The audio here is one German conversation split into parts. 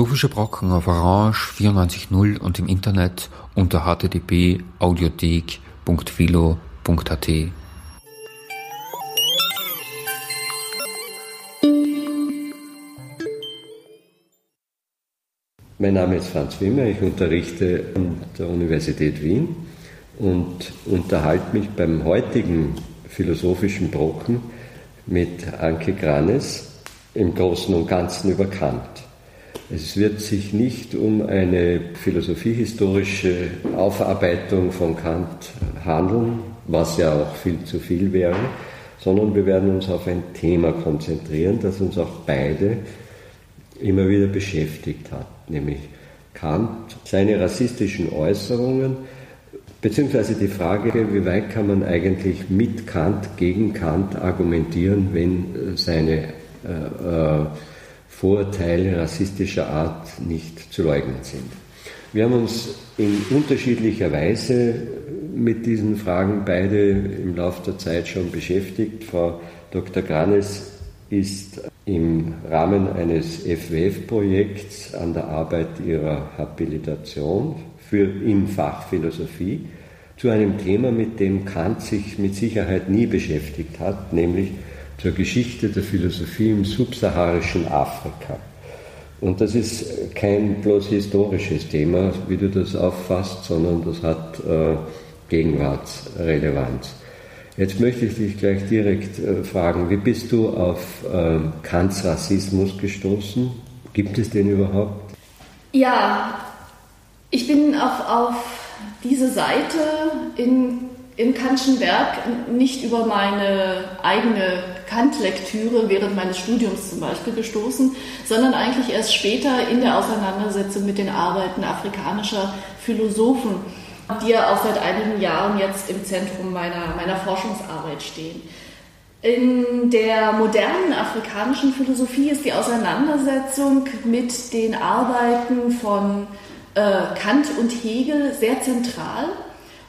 Philosophische Brocken auf Orange 94.0 und im Internet unter http://audiothek.philo.at. Mein Name ist Franz Wimmer, ich unterrichte an der Universität Wien und unterhalte mich beim heutigen philosophischen Brocken mit Anke Granes im Großen und Ganzen über Kant. Es wird sich nicht um eine philosophiehistorische Aufarbeitung von Kant handeln, was ja auch viel zu viel wäre, sondern wir werden uns auf ein Thema konzentrieren, das uns auch beide immer wieder beschäftigt hat, nämlich Kant, seine rassistischen Äußerungen, beziehungsweise die Frage, wie weit kann man eigentlich mit Kant gegen Kant argumentieren, wenn seine äh, äh, Vorurteile rassistischer Art nicht zu leugnen sind. Wir haben uns in unterschiedlicher Weise mit diesen Fragen beide im Laufe der Zeit schon beschäftigt. Frau Dr. Granes ist im Rahmen eines FWF-Projekts an der Arbeit ihrer Habilitation für im Fach Philosophie zu einem Thema, mit dem Kant sich mit Sicherheit nie beschäftigt hat, nämlich zur Geschichte der Philosophie im subsaharischen Afrika. Und das ist kein bloß historisches Thema, wie du das auffasst, sondern das hat äh, Gegenwartsrelevanz. Jetzt möchte ich dich gleich direkt äh, fragen, wie bist du auf äh, Kants Rassismus gestoßen? Gibt es den überhaupt? Ja, ich bin auf, auf diese Seite in im Kantschen Werk nicht über meine eigene Kant-Lektüre während meines Studiums zum Beispiel gestoßen, sondern eigentlich erst später in der Auseinandersetzung mit den Arbeiten afrikanischer Philosophen, die ja auch seit einigen Jahren jetzt im Zentrum meiner, meiner Forschungsarbeit stehen. In der modernen afrikanischen Philosophie ist die Auseinandersetzung mit den Arbeiten von äh, Kant und Hegel sehr zentral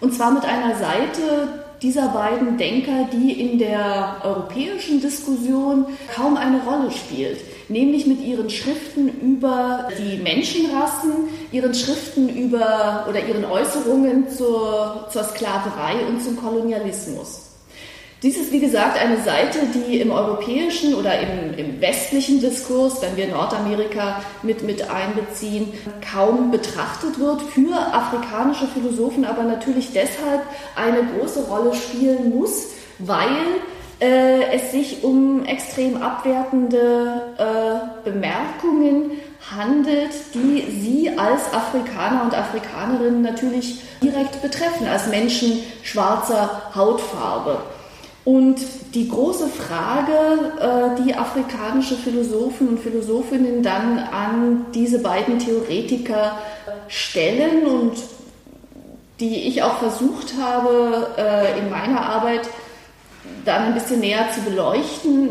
und zwar mit einer Seite dieser beiden Denker, die in der europäischen Diskussion kaum eine Rolle spielt, nämlich mit ihren Schriften über die Menschenrassen, ihren Schriften über oder ihren Äußerungen zur, zur Sklaverei und zum Kolonialismus. Dies ist, wie gesagt, eine Seite, die im europäischen oder im, im, westlichen Diskurs, wenn wir Nordamerika mit, mit einbeziehen, kaum betrachtet wird, für afrikanische Philosophen aber natürlich deshalb eine große Rolle spielen muss, weil äh, es sich um extrem abwertende äh, Bemerkungen handelt, die sie als Afrikaner und Afrikanerinnen natürlich direkt betreffen, als Menschen schwarzer Hautfarbe. Und die große Frage, äh, die afrikanische Philosophen und Philosophinnen dann an diese beiden Theoretiker stellen und die ich auch versucht habe, äh, in meiner Arbeit dann ein bisschen näher zu beleuchten,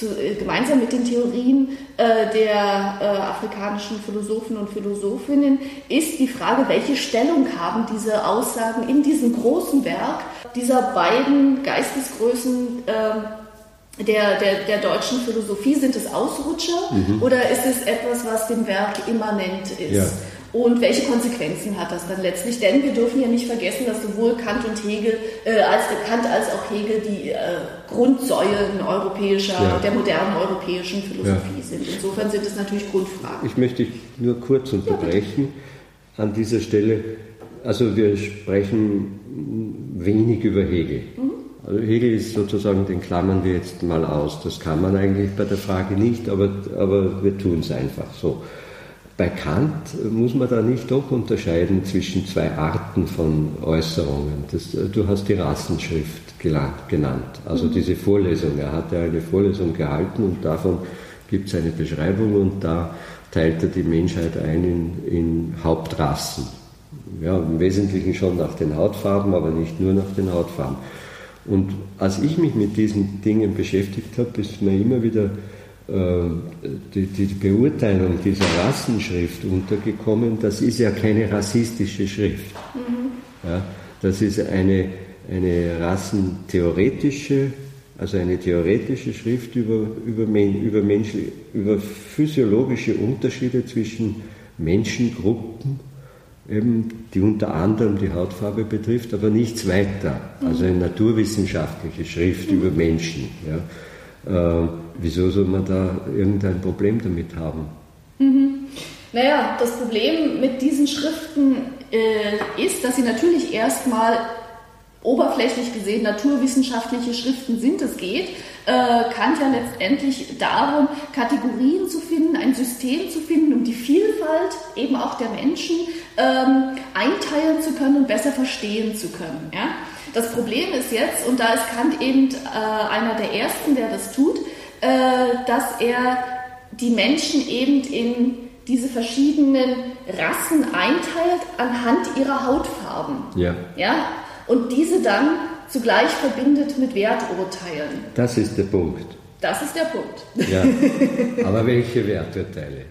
äh, gemeinsam mit den Theorien der afrikanischen Philosophen und Philosophinnen, ist die Frage, welche Stellung haben diese Aussagen in diesem großen Werk dieser beiden Geistesgrößen äh, der, der, der deutschen Philosophie? Sind es Ausrutscher mhm. oder ist es etwas, was dem Werk immanent ist? Ja. Und welche Konsequenzen hat das dann letztlich? Denn wir dürfen ja nicht vergessen, dass sowohl Kant und Hegel, äh, als Kant als auch Hegel die äh, Grundsäulen europäischer, ja. der modernen europäischen Philosophie ja. sind. Insofern sind es natürlich Grundfragen. Ich möchte dich nur kurz unterbrechen ja, an dieser Stelle. Also wir sprechen wenig über Hegel. Mhm. Also Hegel ist sozusagen, den klammern wir jetzt mal aus. Das kann man eigentlich bei der Frage nicht, aber, aber wir tun es einfach so. Bei Kant muss man da nicht doch unterscheiden zwischen zwei Arten von Äußerungen. Das, du hast die Rassenschrift genannt, also mhm. diese Vorlesung. Er hat ja eine Vorlesung gehalten und davon gibt es eine Beschreibung und da teilt er die Menschheit ein in, in Hauptrassen. Ja, im Wesentlichen schon nach den Hautfarben, aber nicht nur nach den Hautfarben. Und als ich mich mit diesen Dingen beschäftigt habe, ist mir immer wieder äh, die, die, Beurteilung dieser Rassenschrift untergekommen, das ist ja keine rassistische Schrift. Mhm. Ja, das ist eine, eine rassentheoretische, also eine theoretische Schrift über, über, über, Mensch, über physiologische Unterschiede zwischen Menschengruppen, eben, die unter anderem die Hautfarbe betrifft, aber nichts weiter. Also eine naturwissenschaftliche Schrift über Menschen. Ja. Äh, wieso soll man da irgendein Problem damit haben? Mhm. Naja, das Problem mit diesen Schriften äh, ist, dass sie natürlich erstmal oberflächlich gesehen naturwissenschaftliche Schriften sind. Es geht äh, Kant ja letztendlich darum, Kategorien zu finden, ein System zu finden, um die Vielfalt eben auch der Menschen ähm, einteilen zu können und besser verstehen zu können. Ja? Das Problem ist jetzt, und da ist Kant eben äh, einer der Ersten, der das tut, äh, dass er die Menschen eben in diese verschiedenen Rassen einteilt anhand ihrer Hautfarben. Ja. ja? Und diese dann zugleich verbindet mit Werturteilen. Das ist der Punkt. Das ist der Punkt. Ja. Aber welche Werturteile?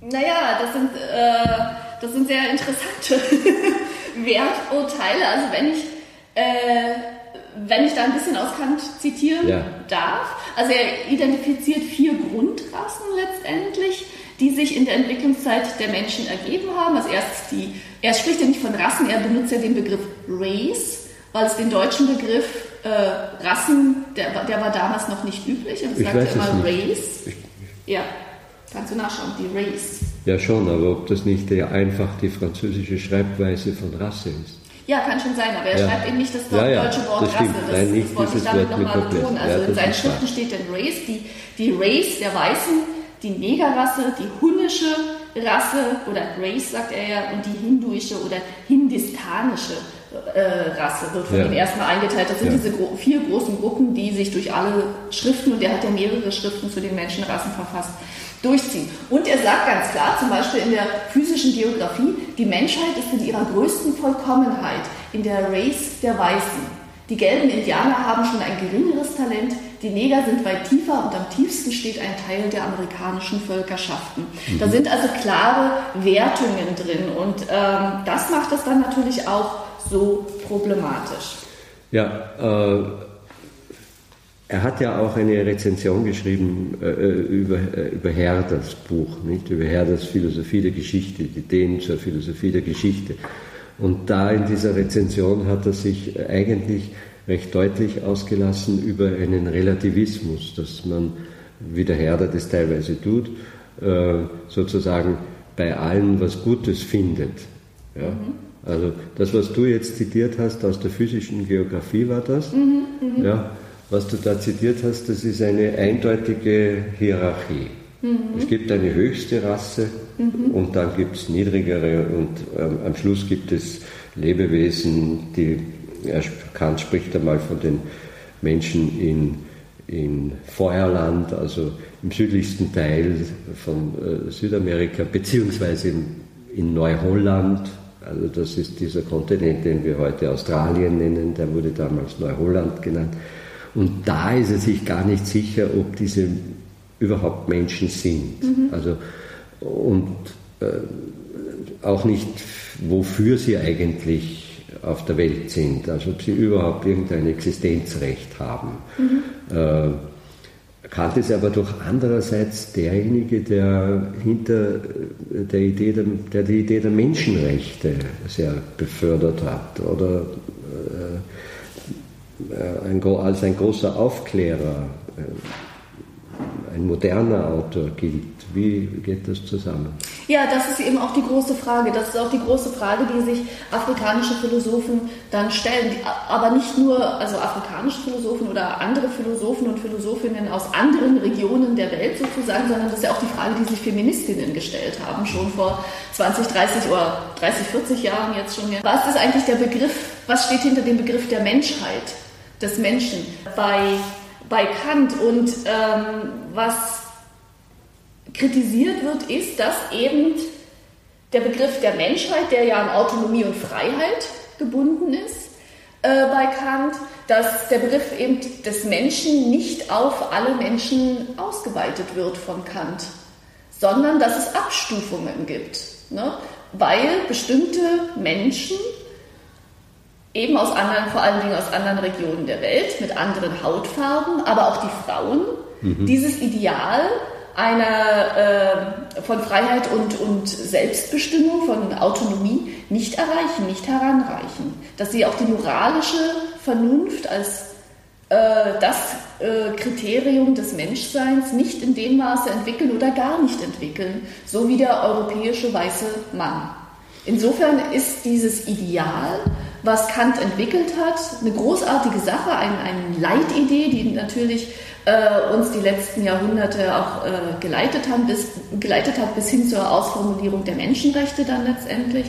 Naja, das sind, äh, das sind sehr interessante Werturteile. Also wenn ich, äh, wenn ich da ein bisschen aus Kant zitieren ja. darf. Also er identifiziert vier Grundrassen letztendlich die sich in der Entwicklungszeit der Menschen ergeben haben. Als erstes die, er spricht ja nicht von Rassen, er benutzt ja den Begriff Race, weil es den deutschen Begriff äh, Rassen, der, der war damals noch nicht üblich. Er sagt ja immer Race. ja, kannst du nachschauen, die Race. Ja schon, aber ob das nicht einfach die französische Schreibweise von Rasse ist. Ja, kann schon sein, aber er ja. schreibt eben nicht das ja, ja, deutsche Wort das Rasse. Das, Nein, nicht das wollte ich damit nochmal betonen. Also in seinen Schriften steht dann Race, die, die Race der Weißen die Negerrasse, die hunnische Rasse oder Race sagt er ja und die hinduische oder hindistanische äh, Rasse wird von ja. ihm erstmal eingeteilt. Das sind ja. diese gro vier großen Gruppen, die sich durch alle Schriften, und er hat ja mehrere Schriften zu den Menschenrassen verfasst, durchziehen. Und er sagt ganz klar, zum Beispiel in der physischen Geografie, die Menschheit ist in ihrer größten Vollkommenheit in der Race der Weißen. Die gelben Indianer haben schon ein geringeres Talent, die Neger sind weit tiefer und am tiefsten steht ein Teil der amerikanischen Völkerschaften. Mhm. Da sind also klare Wertungen drin und ähm, das macht es dann natürlich auch so problematisch. Ja, äh, er hat ja auch eine Rezension geschrieben äh, äh über, äh, über Herders Buch, nicht? über Herders Philosophie der Geschichte, die Ideen zur Philosophie der Geschichte. Und da in dieser Rezension hat er sich eigentlich recht deutlich ausgelassen über einen Relativismus, dass man, wie der Herder das teilweise tut, äh, sozusagen bei allen was Gutes findet. Ja? Mhm. Also das, was du jetzt zitiert hast aus der physischen Geografie war das. Mhm, mh. ja? Was du da zitiert hast, das ist eine eindeutige Hierarchie. Mhm. Es gibt eine höchste Rasse mhm. und dann gibt es niedrigere und ähm, am Schluss gibt es Lebewesen, die, Kant spricht einmal von den Menschen in, in Feuerland, also im südlichsten Teil von äh, Südamerika, beziehungsweise in, in Neuholland, also das ist dieser Kontinent, den wir heute Australien nennen, der wurde damals Neuholland genannt. Und da ist er sich gar nicht sicher, ob diese überhaupt Menschen sind. Mhm. Also, und äh, auch nicht, wofür sie eigentlich auf der Welt sind, also ob sie überhaupt irgendein Existenzrecht haben. Mhm. Äh, Kant ist aber doch andererseits derjenige, der hinter der Idee der, der die Idee der Menschenrechte sehr befördert hat oder äh, äh ein, als ein großer Aufklärer äh, ein moderner Autor gilt. Wie geht das zusammen? Ja, das ist eben auch die große Frage. Das ist auch die große Frage, die sich afrikanische Philosophen dann stellen. Aber nicht nur also afrikanische Philosophen oder andere Philosophen und Philosophinnen aus anderen Regionen der Welt sozusagen, sondern das ist ja auch die Frage, die sich Feministinnen gestellt haben, schon vor 20, 30 oder 30, 40 Jahren jetzt schon. Was ist eigentlich der Begriff, was steht hinter dem Begriff der Menschheit, des Menschen? Bei bei Kant. Und ähm, was kritisiert wird, ist, dass eben der Begriff der Menschheit, der ja an Autonomie und Freiheit gebunden ist, äh, bei Kant, dass der Begriff eben des Menschen nicht auf alle Menschen ausgeweitet wird von Kant, sondern dass es Abstufungen gibt. Ne? Weil bestimmte Menschen eben aus anderen, vor allen Dingen aus anderen Regionen der Welt, mit anderen Hautfarben, aber auch die Frauen, mhm. dieses Ideal einer äh, von Freiheit und, und Selbstbestimmung, von Autonomie nicht erreichen, nicht heranreichen. Dass sie auch die moralische Vernunft als äh, das äh, Kriterium des Menschseins nicht in dem Maße entwickeln oder gar nicht entwickeln, so wie der europäische weiße Mann. Insofern ist dieses Ideal, was Kant entwickelt hat, eine großartige Sache, eine, eine Leitidee, die natürlich äh, uns die letzten Jahrhunderte auch äh, geleitet, haben, bis, geleitet hat bis hin zur Ausformulierung der Menschenrechte dann letztendlich.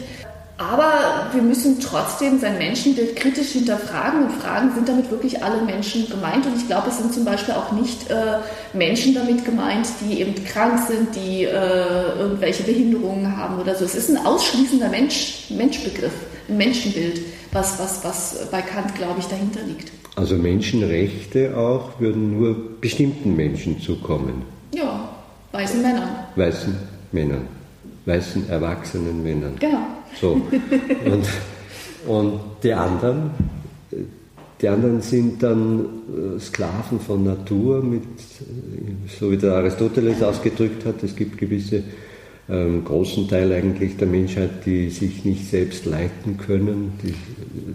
Aber wir müssen trotzdem sein Menschenbild kritisch hinterfragen und fragen, sind damit wirklich alle Menschen gemeint? Und ich glaube, es sind zum Beispiel auch nicht äh, Menschen damit gemeint, die eben krank sind, die äh, irgendwelche Behinderungen haben oder so. Es ist ein ausschließender Mensch, Menschbegriff, ein Menschenbild, was, was, was bei Kant, glaube ich, dahinter liegt. Also Menschenrechte auch würden nur bestimmten Menschen zukommen. Ja, weißen Männern. Weißen Männern. Weißen erwachsenen Männern. Genau. So. Und, und die anderen, die anderen sind dann äh, Sklaven von Natur, mit, so wie der Aristoteles ausgedrückt hat, es gibt gewisse ähm, großen Teil eigentlich der Menschheit, die sich nicht selbst leiten können, die,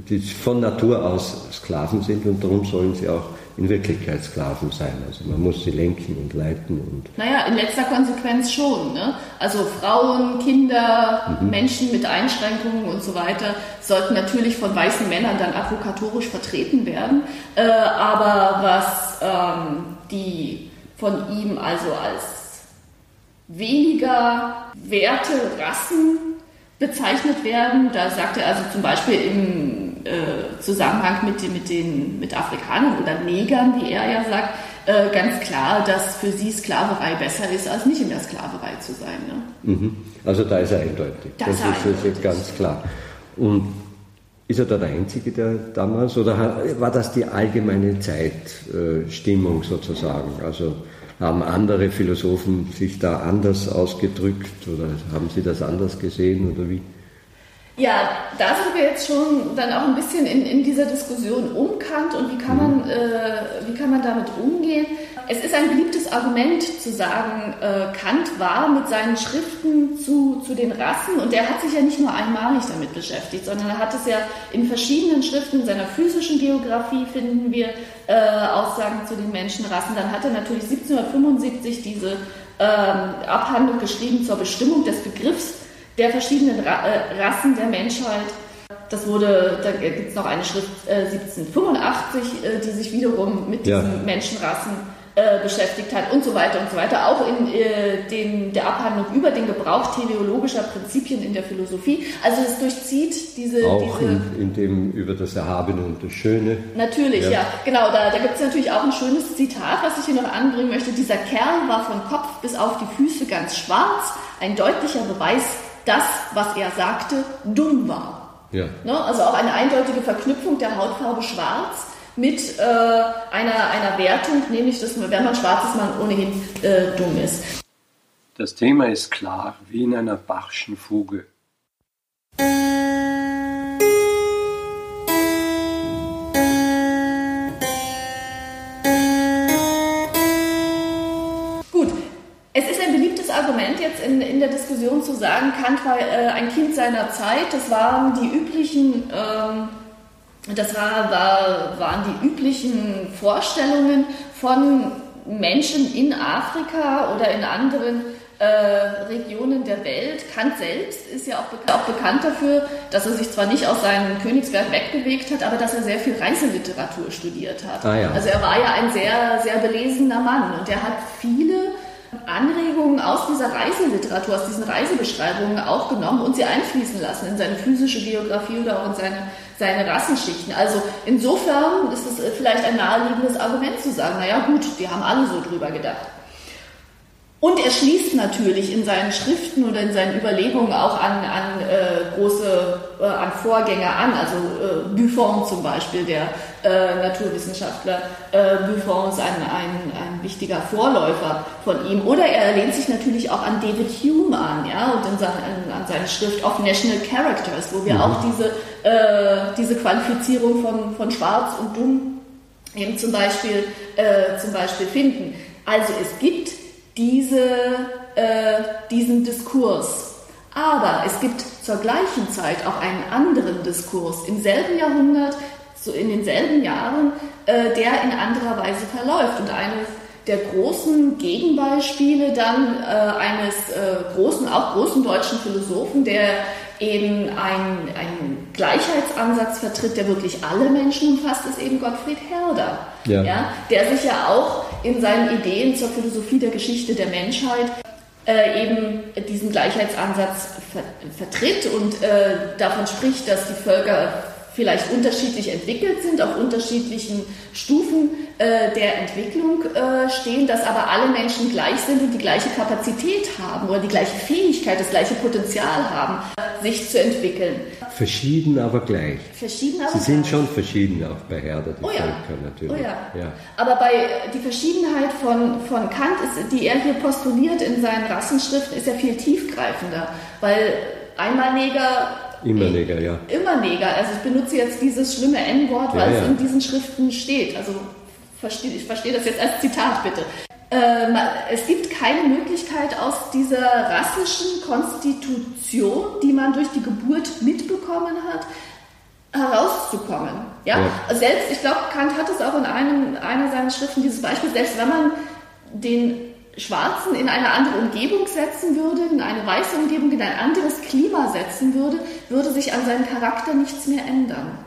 die von Natur aus Sklaven sind und darum sollen sie auch in Wirklichkeit Sklaven sein. Also man muss sie lenken und leiten. Und naja, in letzter Konsequenz schon. Ne? Also Frauen, Kinder, mhm. Menschen mit Einschränkungen und so weiter sollten natürlich von weißen Männern dann advokatorisch vertreten werden. Äh, aber was ähm, die von ihm also als weniger Werte, Rassen bezeichnet werden. Da sagt er also zum Beispiel im äh, Zusammenhang mit, mit den mit Afrikanern oder Negern, wie er ja sagt, äh, ganz klar, dass für sie Sklaverei besser ist, als nicht in der Sklaverei zu sein. Ne? Mhm. Also da ist er eindeutig. Das, das ist, eindeutig. ist ganz klar. Und ist er da der Einzige, der damals, oder war das die allgemeine Zeitstimmung sozusagen? Also haben andere Philosophen sich da anders ausgedrückt oder haben Sie das anders gesehen oder wie? Ja, da sind wir jetzt schon dann auch ein bisschen in, in dieser Diskussion um Kant und wie kann, man, mhm. äh, wie kann man damit umgehen. Es ist ein beliebtes Argument zu sagen, äh, Kant war mit seinen Schriften zu, zu den Rassen und er hat sich ja nicht nur einmalig damit beschäftigt, sondern er hat es ja in verschiedenen Schriften in seiner physischen Geografie finden wir äh, Aussagen zu den Menschenrassen. Dann hat er natürlich 1775 diese ähm, Abhandlung geschrieben zur Bestimmung des Begriffs der verschiedenen Ra äh, Rassen der Menschheit. Das wurde, da gibt es noch eine Schrift äh, 1785, äh, die sich wiederum mit diesen ja. Menschenrassen äh, beschäftigt hat und so weiter und so weiter. Auch in äh, den, der Abhandlung über den Gebrauch teleologischer Prinzipien in der Philosophie. Also es durchzieht diese... Auch diese, in, in, dem über das Erhabene und das Schöne. Natürlich, ja. ja genau. Da, da gibt es natürlich auch ein schönes Zitat, was ich hier noch anbringen möchte. Dieser Kerl war von Kopf bis auf die Füße ganz schwarz. Ein deutlicher Beweis das, was er sagte, dumm war. Ja. Ne? Also auch eine eindeutige Verknüpfung der Hautfarbe schwarz mit äh, einer, einer Wertung, nämlich, dass man, wenn man schwarz ist, man ohnehin äh, dumm ist. Das Thema ist klar, wie in einer Bachschen Fuge. Argument jetzt in, in der Diskussion zu sagen, Kant war äh, ein Kind seiner Zeit, das waren die üblichen, ähm, das war, war, waren die üblichen Vorstellungen von Menschen in Afrika oder in anderen äh, Regionen der Welt. Kant selbst ist ja auch, bekannt, auch bekannt dafür, dass er sich zwar nicht aus seinem Königsberg wegbewegt hat, aber dass er sehr viel Reiseliteratur studiert hat. Ah, ja. Also er war ja ein sehr, sehr belesener Mann und er hat viele Anregungen aus dieser Reiseliteratur, aus diesen Reisebeschreibungen auch genommen und sie einfließen lassen in seine physische Geografie oder auch in seine, seine Rassenschichten. Also insofern ist es vielleicht ein naheliegendes Argument zu sagen, naja gut, die haben alle so drüber gedacht. Und er schließt natürlich in seinen Schriften oder in seinen Überlegungen auch an, an äh, große, äh, an Vorgänger an, also äh, Buffon zum Beispiel, der äh, Naturwissenschaftler. Äh, Buffon ist ein, ein, ein wichtiger Vorläufer von ihm. Oder er lehnt sich natürlich auch an David Hume an, ja, und an, an seine Schrift of National Characters, wo wir mhm. auch diese, äh, diese Qualifizierung von, von Schwarz und Dumm eben zum Beispiel, äh, zum Beispiel finden. Also es gibt diese, äh, diesen Diskurs. Aber es gibt zur gleichen Zeit auch einen anderen Diskurs im selben Jahrhundert, so in denselben Jahren, äh, der in anderer Weise verläuft. Und eines der großen Gegenbeispiele dann äh, eines äh, großen, auch großen deutschen Philosophen, der eben einen, einen Gleichheitsansatz vertritt, der wirklich alle Menschen umfasst, ist eben Gottfried Herder. Ja. ja. der sich ja auch in seinen Ideen zur Philosophie der Geschichte der Menschheit äh, eben diesen Gleichheitsansatz ver vertritt und äh, davon spricht, dass die Völker vielleicht unterschiedlich entwickelt sind, auf unterschiedlichen Stufen äh, der Entwicklung äh, stehen, dass aber alle Menschen gleich sind und die gleiche Kapazität haben oder die gleiche Fähigkeit, das gleiche Potenzial haben, sich zu entwickeln. Verschieden, aber gleich. Verschieden, aber Sie sind schon verschieden auch bei Herder, die oh ja. Völker natürlich. Oh ja. ja. Aber bei die Verschiedenheit von, von Kant, ist, die er hier postuliert in seinen Rassenschriften, ist ja viel tiefgreifender, weil einmal Neger Immer Neger, ja. Immer Neger. Also ich benutze jetzt dieses schlimme N-Wort, weil ja, ja. es in diesen Schriften steht. Also ich verstehe das jetzt als Zitat bitte. Äh, es gibt keine Möglichkeit aus dieser rassischen Konstitution, die man durch die Geburt mitbekommen hat, herauszukommen. Ja? ja. Selbst, ich glaube, Kant hat es auch in einem, einer seiner Schriften, dieses Beispiel, selbst wenn man den Schwarzen in eine andere Umgebung setzen würde, in eine weiße Umgebung, in ein anderes Klima setzen würde, würde sich an seinem Charakter nichts mehr ändern.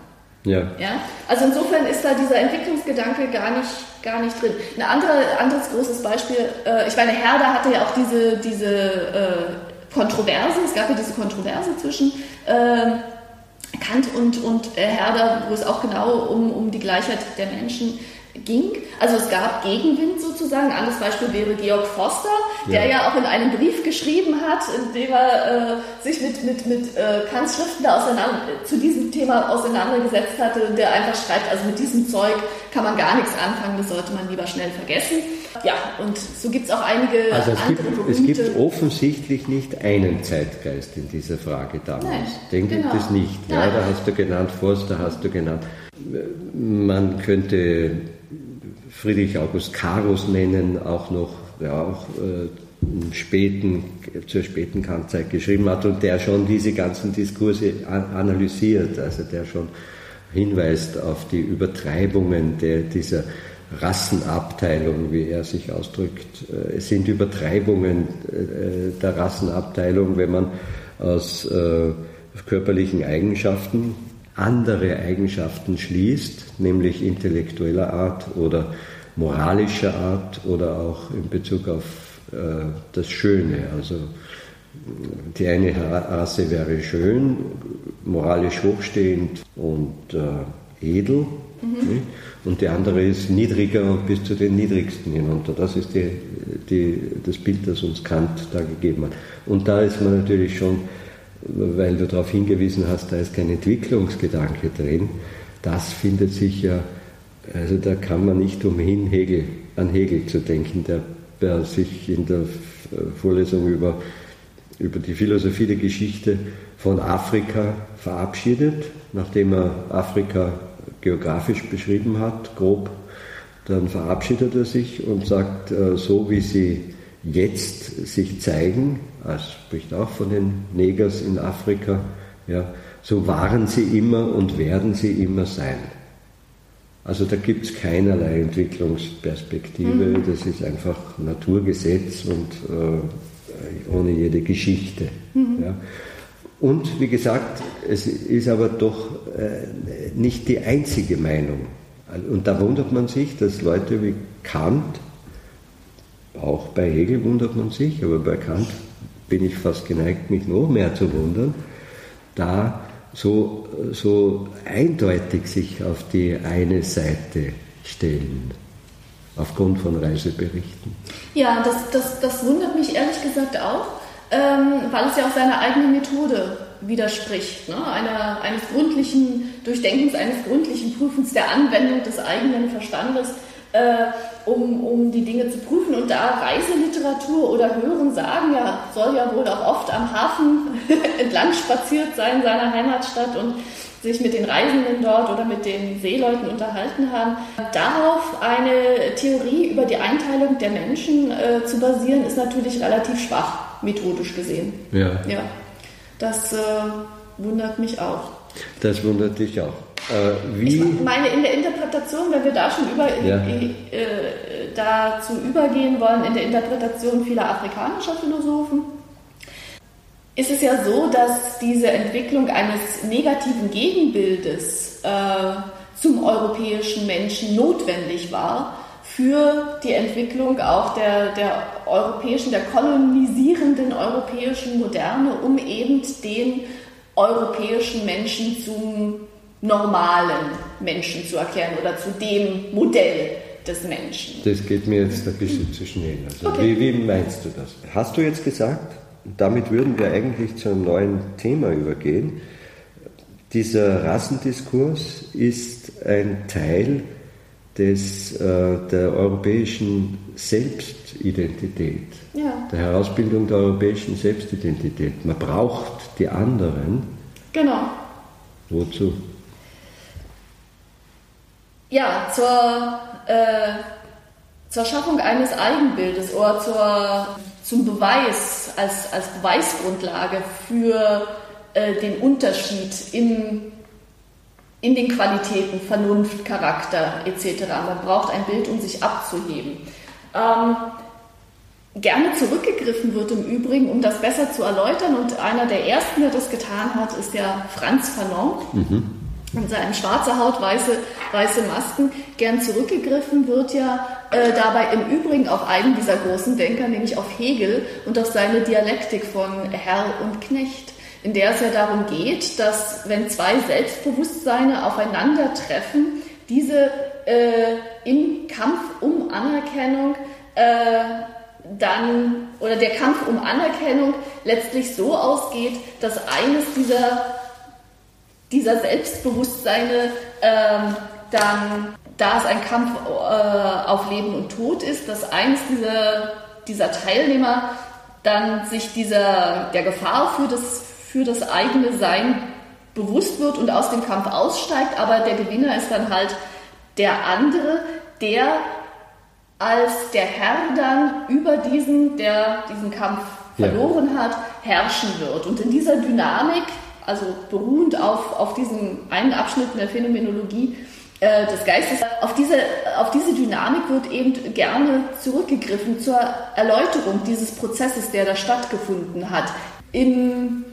Ja. ja. Also insofern ist da dieser Entwicklungsgedanke gar nicht, gar nicht drin. Ein andere, anderes großes Beispiel, äh, ich meine, Herder hatte ja auch diese, diese äh, Kontroverse, es gab ja diese Kontroverse zwischen äh, Kant und, und äh, Herder, wo es auch genau um, um die Gleichheit der Menschen ging. Also es gab Gegenwind sozusagen. Ein anderes Beispiel wäre Georg Foster, der ja, ja auch in einem Brief geschrieben hat, in dem er äh, sich mit, mit, mit äh, Kants Schriften auseinander, zu diesem Thema auseinandergesetzt hatte der einfach schreibt, also mit diesem Zeug kann man gar nichts anfangen, das sollte man lieber schnell vergessen. Ja, und so gibt es auch einige also es andere gibt, Es gibt offensichtlich nicht einen Zeitgeist in dieser Frage damals. Nein, Denke genau. das nicht. Ja, da hast du genannt, Forster hast du genannt. Man könnte Friedrich August Carus nennen, auch noch, ja, auch äh, späten, zur späten Kantzeit geschrieben hat und der schon diese ganzen Diskurse analysiert, also der schon hinweist auf die Übertreibungen der, dieser Rassenabteilung, wie er sich ausdrückt. Äh, es sind Übertreibungen äh, der Rassenabteilung, wenn man aus äh, körperlichen Eigenschaften andere Eigenschaften schließt, nämlich intellektueller Art oder moralischer Art oder auch in Bezug auf äh, das Schöne. Also die eine Rasse wäre schön, moralisch hochstehend und äh, edel. Mhm. Und die andere ist niedriger und bis zu den niedrigsten hinunter. Das ist die, die, das Bild, das uns Kant da gegeben hat. Und da ist man natürlich schon, weil du darauf hingewiesen hast, da ist kein Entwicklungsgedanke drin. Das findet sich ja also da kann man nicht umhin, Hegel, an Hegel zu denken, der, der sich in der Vorlesung über, über die Philosophie der Geschichte von Afrika verabschiedet, nachdem er Afrika geografisch beschrieben hat, grob. Dann verabschiedet er sich und sagt, äh, so wie sie jetzt sich zeigen, er spricht auch von den Negers in Afrika, ja, so waren sie immer und werden sie immer sein. Also da gibt es keinerlei Entwicklungsperspektive, mhm. das ist einfach Naturgesetz und äh, ohne jede Geschichte. Mhm. Ja. Und wie gesagt, es ist aber doch äh, nicht die einzige Meinung. Und da wundert man sich, dass Leute wie Kant, auch bei Hegel wundert man sich, aber bei Kant bin ich fast geneigt, mich noch mehr zu wundern, da so, so eindeutig sich auf die eine Seite stellen, aufgrund von Reiseberichten. Ja, das, das, das wundert mich ehrlich gesagt auch, ähm, weil es ja auch seiner eigenen Methode widerspricht, ne? Einer, eines gründlichen Durchdenkens, eines gründlichen Prüfens der Anwendung des eigenen Verstandes äh, um, um die Dinge zu prüfen. Und da Reiseliteratur oder Hören sagen ja, soll ja wohl auch oft am Hafen entlang spaziert sei in seiner Heimatstadt und sich mit den Reisenden dort oder mit den Seeleuten unterhalten haben. Darauf eine Theorie über die Einteilung der Menschen äh, zu basieren, ist natürlich relativ schwach, methodisch gesehen. Ja. ja. Das äh, wundert mich auch. Das wundert dich auch. Äh, wie? Ich meine, in der Interpretation, wenn wir da schon über, ja. äh, dazu übergehen wollen, in der Interpretation vieler afrikanischer Philosophen, ist es ja so, dass diese Entwicklung eines negativen Gegenbildes äh, zum europäischen Menschen notwendig war für die Entwicklung auch der, der europäischen, der kolonisierenden europäischen Moderne, um eben den europäischen Menschen zum normalen Menschen zu erklären oder zu dem Modell des Menschen. Das geht mir jetzt ein bisschen zu schnell. Also okay. wie, wie meinst du das? Hast du jetzt gesagt, damit würden wir eigentlich zu einem neuen Thema übergehen. Dieser Rassendiskurs ist ein Teil des, äh, der europäischen Selbstidentität, ja. der Herausbildung der europäischen Selbstidentität. Man braucht die anderen. Genau. Wozu? Ja, zur, äh, zur Schaffung eines Eigenbildes oder zur zum Beweis, als, als Beweisgrundlage für äh, den Unterschied in, in den Qualitäten Vernunft, Charakter etc. Man braucht ein Bild, um sich abzuheben. Ähm, gerne zurückgegriffen wird im Übrigen, um das besser zu erläutern. Und einer der ersten, der das getan hat, ist der Franz Fanon. Mhm in seinem schwarze Haut, weiße, weiße Masken. Gern zurückgegriffen wird ja äh, dabei im Übrigen auf einen dieser großen Denker, nämlich auf Hegel und auf seine Dialektik von Herr und Knecht, in der es ja darum geht, dass wenn zwei Selbstbewusstseine aufeinandertreffen, diese äh, im Kampf um Anerkennung äh, dann oder der Kampf um Anerkennung letztlich so ausgeht, dass eines dieser dieser Selbstbewusstseine ähm, dann, da es ein Kampf äh, auf Leben und Tod ist, dass eines dieser, dieser Teilnehmer dann sich dieser, der Gefahr für das, für das eigene Sein bewusst wird und aus dem Kampf aussteigt, aber der Gewinner ist dann halt der andere, der als der Herr dann über diesen, der diesen Kampf verloren ja. hat, herrschen wird. Und in dieser Dynamik also beruhend auf, auf diesen einen Abschnitt der Phänomenologie äh, des Geistes. Auf diese, auf diese Dynamik wird eben gerne zurückgegriffen zur Erläuterung dieses Prozesses, der da stattgefunden hat im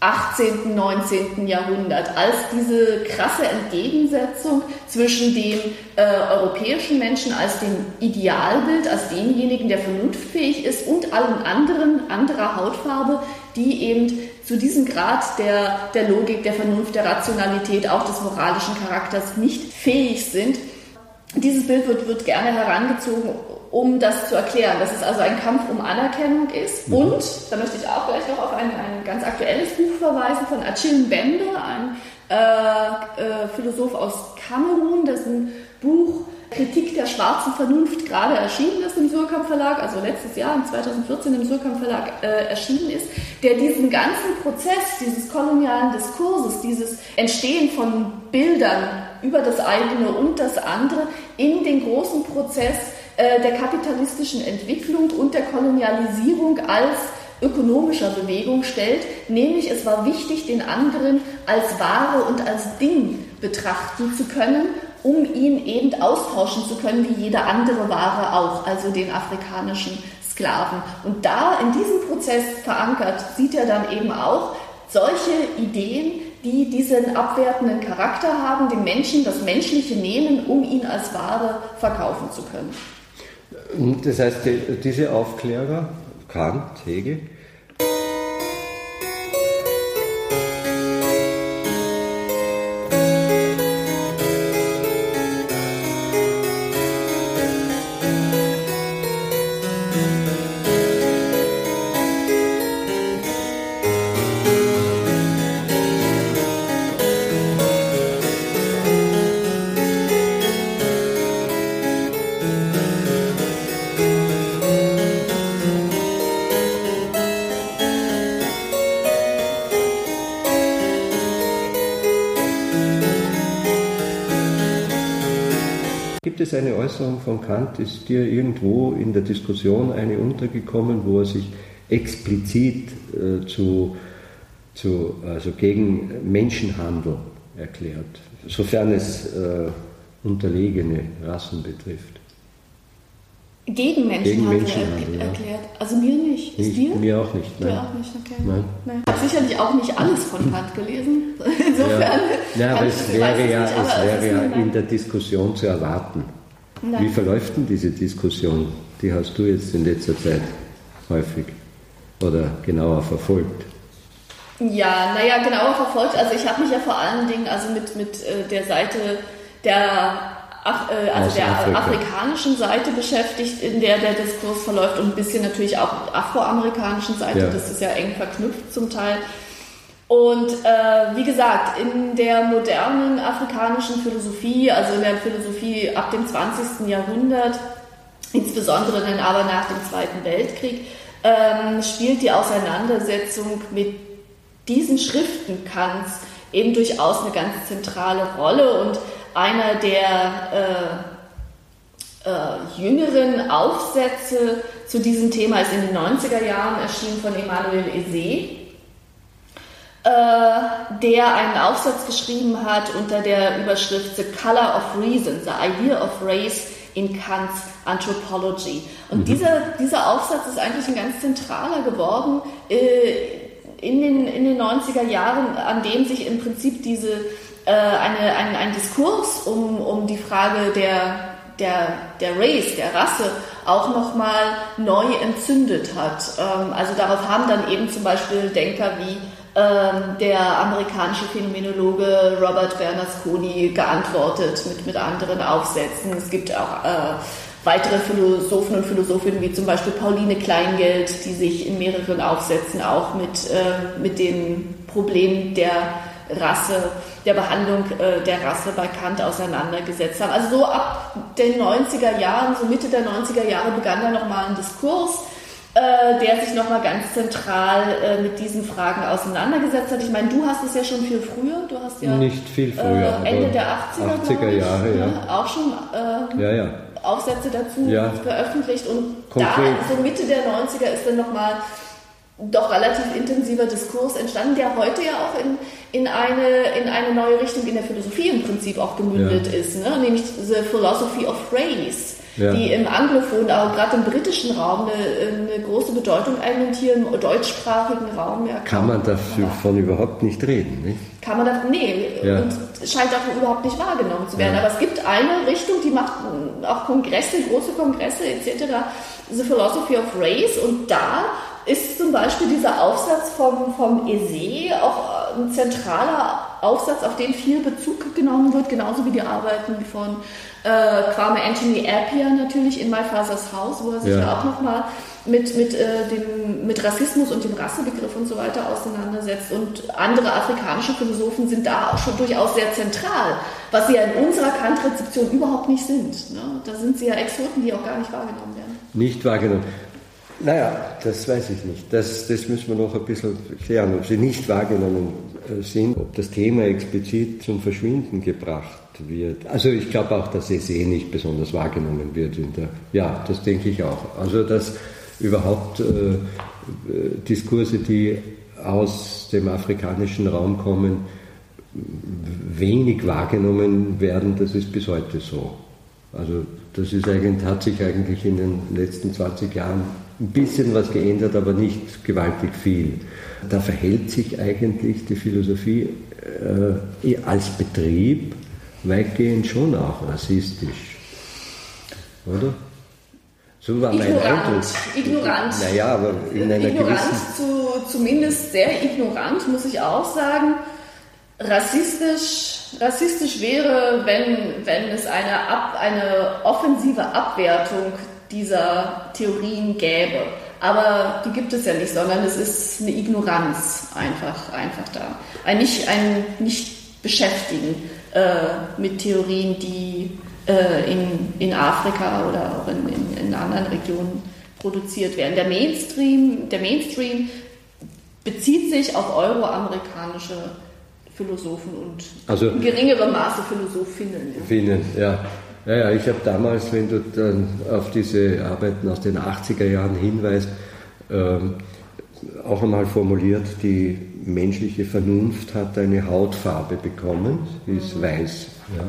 18., 19. Jahrhundert, als diese krasse Entgegensetzung zwischen dem äh, europäischen Menschen als dem Idealbild, als demjenigen, der vernunftfähig ist, und allen anderen anderer Hautfarbe, die eben zu diesem Grad der, der Logik, der Vernunft, der Rationalität, auch des moralischen Charakters nicht fähig sind. Dieses Bild wird, wird gerne herangezogen, um das zu erklären, dass es also ein Kampf um Anerkennung ist. Mhm. Und, da möchte ich auch gleich noch auf ein, ein ganz aktuelles Buch verweisen von Achille Mbembe, ein äh, äh, Philosoph aus Kamerun, dessen Buch Kritik der schwarzen Vernunft gerade erschienen ist im Surkamp Verlag, also letztes Jahr, 2014 im Surkamp Verlag äh, erschienen ist, der diesen ganzen Prozess dieses kolonialen Diskurses, dieses Entstehen von Bildern über das eigene und das andere in den großen Prozess äh, der kapitalistischen Entwicklung und der Kolonialisierung als ökonomischer Bewegung stellt, nämlich es war wichtig, den anderen als Ware und als Ding betrachten zu können um ihn eben austauschen zu können wie jede andere Ware auch, also den afrikanischen Sklaven. Und da in diesem Prozess verankert sieht er dann eben auch solche Ideen, die diesen abwertenden Charakter haben, den Menschen das Menschliche nehmen, um ihn als Ware verkaufen zu können. Das heißt, diese Aufklärer, Kant, Hegel, Äußerung von Kant, ist dir irgendwo in der Diskussion eine untergekommen, wo er sich explizit äh, zu, zu, also gegen Menschenhandel erklärt, sofern es äh, unterlegene Rassen betrifft? Gegen Menschenhandel, Gegen Menschenhandel, er, ja. erklärt. Also mir nicht. Ist Nicht, dir? mir auch nicht. Dir Nein. auch nicht, okay. Nein. Nein. Ich habe sicherlich auch nicht alles von Kant gelesen. Insofern. Ja, ja aber es ich- wäre ja, es wäre ja in der Diskussion zu erwarten. Nein. Wie verläuft denn diese Diskussion? Die hast du jetzt in letzter Zeit häufig oder genauer verfolgt. Ja, naja, genauer verfolgt. Also ich habe mich ja vor allen Dingen also mit, mit äh, der Seite der, Af äh, also der Afrika. afrikanischen Seite beschäftigt, in der der Diskurs verläuft und ein bisschen natürlich auch afroamerikanischen Seite. Ja. Das ist ja eng verknüpft zum Teil. Und äh, wie gesagt, in der modernen afrikanischen Philosophie, also in der Philosophie ab dem 20. Jahrhundert, insbesondere dann aber nach dem Zweiten Weltkrieg, ähm, spielt die Auseinandersetzung mit diesen Schriften Kants eben durchaus eine ganz zentrale Rolle und einer der äh, äh, jüngeren Aufsätze zu diesem Thema ist in den 90er Jahren erschienen von Emmanuel Eze, der einen Aufsatz geschrieben hat unter der Überschrift The Color of Reason, The Idea of Race in Kant's Anthropology. Und dieser, dieser Aufsatz ist eigentlich ein ganz zentraler geworden äh, in, den, in den 90er Jahren, an dem sich im Prinzip diese, äh, eine, ein, ein Diskurs um, um die Frage der, der, der Race, der Rasse, auch nochmal neu entzündet hat. Ähm, also darauf haben dann eben zum Beispiel Denker wie der amerikanische Phänomenologe Robert Bernasconi geantwortet mit, mit anderen Aufsätzen. Es gibt auch äh, weitere Philosophen und Philosophinnen wie zum Beispiel Pauline Kleingeld, die sich in mehreren Aufsätzen auch mit, äh, mit dem Problem der Rasse, der Behandlung äh, der Rasse bei Kant auseinandergesetzt haben. Also so ab den 90er Jahren, so Mitte der 90er Jahre begann da nochmal ein Diskurs, der sich nochmal ganz zentral äh, mit diesen Fragen auseinandergesetzt hat. Ich meine, du hast es ja schon viel früher, du hast ja Nicht viel früher, äh, Ende der 80er, 80er glaub ich, Jahre, ja. ne, auch schon äh, Ja, ja. Aufsätze dazu Ja. veröffentlicht und Konkret. da, so Mitte der 90er ist dann nochmal doch relativ intensiver Diskurs entstanden, der heute ja auch in, in, eine, in eine neue Richtung in der Philosophie im Prinzip auch gemündet Ja. ist, ne? nämlich the philosophy of race, Ja. die im Anglophonen, aber gerade im britischen Raum eine, eine große Bedeutung einnimmt, hier im deutschsprachigen Raum ja Kann man kaum. davon überhaupt nicht reden. Nicht? Kann man das, nee, Ja. und scheint auch überhaupt nicht wahrgenommen zu werden. Aber es gibt eine Richtung, die macht auch Kongresse, große Kongresse etc., The Philosophy of Race und da ist zum Beispiel dieser Aufsatz vom, vom Eze auch ein zentraler Aufsatz, auf den viel Bezug genommen wird, genauso wie die Arbeiten von äh, Kwame Anthony Appiah natürlich in My Father's House, wo er sich Ja. ja auch nochmal mit, mit, äh, dem, mit Rassismus und dem Rassebegriff und so weiter auseinandersetzt. Und andere afrikanische Philosophen sind da auch schon durchaus sehr zentral, was sie ja in unserer Kant-Rezeption überhaupt nicht sind. Ne? Da sind sie ja Exoten, die auch gar nicht wahrgenommen werden. Nicht wahrgenommen. Naja, das weiß ich nicht. Das, das müssen wir noch ein bisschen klären, ob sie nicht wahrgenommen sind, ob das Thema explizit zum Verschwinden gebracht wird. Also ich glaube auch, dass es eh nicht besonders wahrgenommen wird. Der, ja, das denke ich auch. Also dass überhaupt äh, äh, Diskurse, die aus dem afrikanischen Raum kommen, wenig wahrgenommen werden, das ist bis heute so. Also das ist eigentlich, hat sich eigentlich in den letzten 20 Jahren ein bisschen was geändert, aber nicht gewaltig viel. Da verhält sich eigentlich die Philosophie äh, als Betrieb weitgehend schon auch rassistisch. Oder? So war mein Ignorant, Eindruck. ignorant. Naja, aber in einer ignorant, zu, zumindest sehr ignorant, muss ich auch sagen. Rassistisch, rassistisch wäre, wenn, wenn es eine, Ab, eine offensive Abwertung dieser Theorien gäbe. Aber die gibt es ja nicht, sondern es ist eine Ignoranz einfach, einfach da. Ein nicht, ein nicht beschäftigen äh, mit Theorien, die äh, in, in Afrika oder auch in, in, in anderen Regionen produziert werden. Der Mainstream, der Mainstream bezieht sich auf euroamerikanische Philosophen und Also- in geringerem Maße Philosophinnen. Finnen, ja. Ja, ja, ich habe damals, wenn du dann auf diese Arbeiten aus den 80er Jahren hinweist, ähm, auch einmal formuliert, die menschliche Vernunft hat eine Hautfarbe bekommen, die ist weiß. Ja.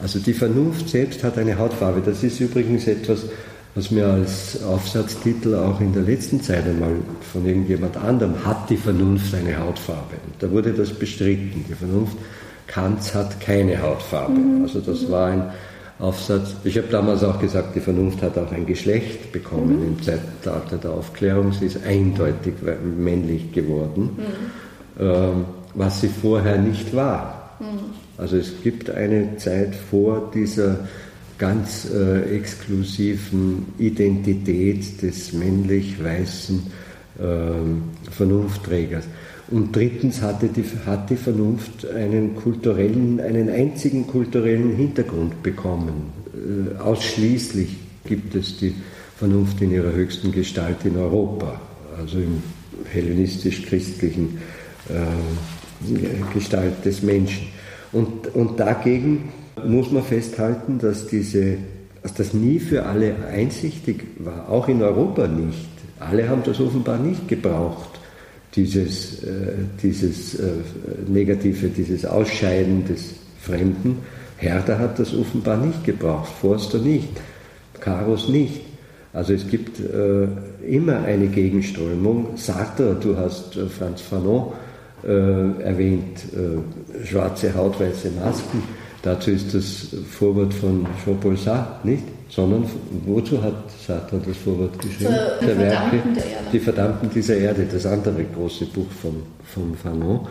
Also die Vernunft selbst hat eine Hautfarbe. Das ist übrigens etwas, was mir als Aufsatztitel auch in der letzten Zeit einmal von irgendjemand anderem hat die Vernunft eine Hautfarbe. Und da wurde das bestritten. Die Vernunft Kants hat keine Hautfarbe. Mhm. Also das war ein Aufsatz. Ich habe damals auch gesagt, die Vernunft hat auch ein Geschlecht bekommen mhm. im Zeitalter der Aufklärung. Sie ist eindeutig männlich geworden, mhm. ähm, was sie vorher nicht war. Mhm. Also es gibt eine Zeit vor dieser ganz äh, exklusiven Identität des männlich-weißen äh, Vernunftträgers. Und drittens hatte die, hat die Vernunft einen kulturellen, einen einzigen kulturellen Hintergrund bekommen. Äh, ausschließlich gibt es die Vernunft in ihrer höchsten Gestalt in Europa, also im hellenistisch-christlichen äh, Gestalt des Menschen. Und, und dagegen muss man festhalten, dass, diese, dass das nie für alle einsichtig war, auch in Europa nicht. Alle haben das offenbar nicht gebraucht dieses, äh, dieses äh, Negative, dieses Ausscheiden des Fremden. Herder hat das offenbar nicht gebraucht, Forster nicht, Karos nicht. Also es gibt äh, immer eine Gegenströmung. Sartre, du hast äh, Franz Fanon äh, erwähnt, äh, schwarze Haut, weiße Masken. Dazu ist das Vorwort von Jean-Paul Sartre, nicht? Sondern wozu hat Sartre das Vorwort geschrieben? Für, der Werke, der Die Verdammten dieser Erde, das andere große Buch von, von Fanon,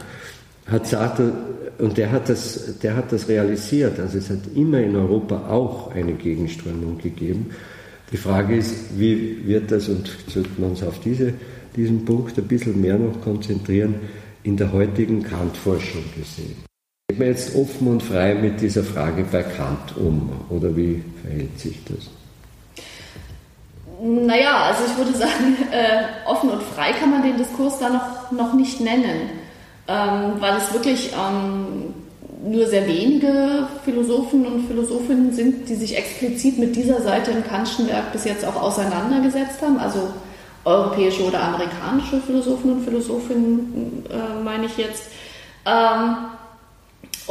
hat Sartre, und der hat, das, der hat das realisiert, also es hat immer in Europa auch eine Gegenströmung gegeben. Die Frage ist, wie wird das, und sollten wir uns auf diese, diesen Punkt ein bisschen mehr noch konzentrieren, in der heutigen Kant-Forschung gesehen. Geht man jetzt offen und frei mit dieser Frage bei Kant um oder wie verhält sich das? Naja, also ich würde sagen, äh, offen und frei kann man den Diskurs da noch, noch nicht nennen, ähm, weil es wirklich ähm, nur sehr wenige Philosophen und Philosophinnen sind, die sich explizit mit dieser Seite im Kantschen Werk bis jetzt auch auseinandergesetzt haben. Also europäische oder amerikanische Philosophen und Philosophinnen äh, meine ich jetzt. Ähm,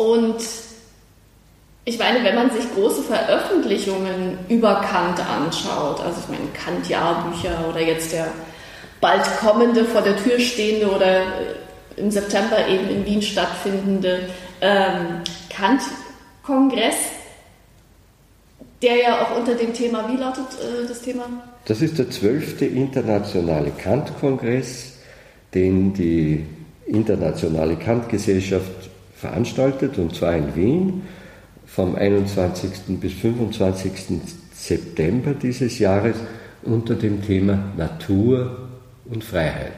und ich meine, wenn man sich große Veröffentlichungen über Kant anschaut, also ich meine Kant-Jahrbücher oder jetzt der bald kommende, vor der Tür stehende oder im September eben in Wien stattfindende ähm, Kant-Kongress, der ja auch unter dem Thema, wie lautet äh, das Thema? Das ist der zwölfte internationale Kant-Kongress, den die internationale Kant-Gesellschaft veranstaltet, und zwar in Wien vom 21. bis 25. September dieses Jahres unter dem Thema Natur und Freiheit.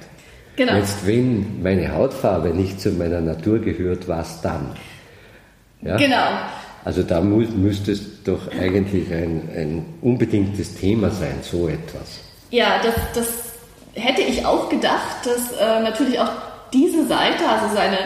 Genau. Jetzt, wenn meine Hautfarbe nicht zu meiner Natur gehört, was dann? Ja? Genau. Also da muss, müsste es doch eigentlich ein, ein unbedingtes Thema sein, so etwas. Ja, das, das hätte ich auch gedacht, dass äh, natürlich auch diese Seite, also seine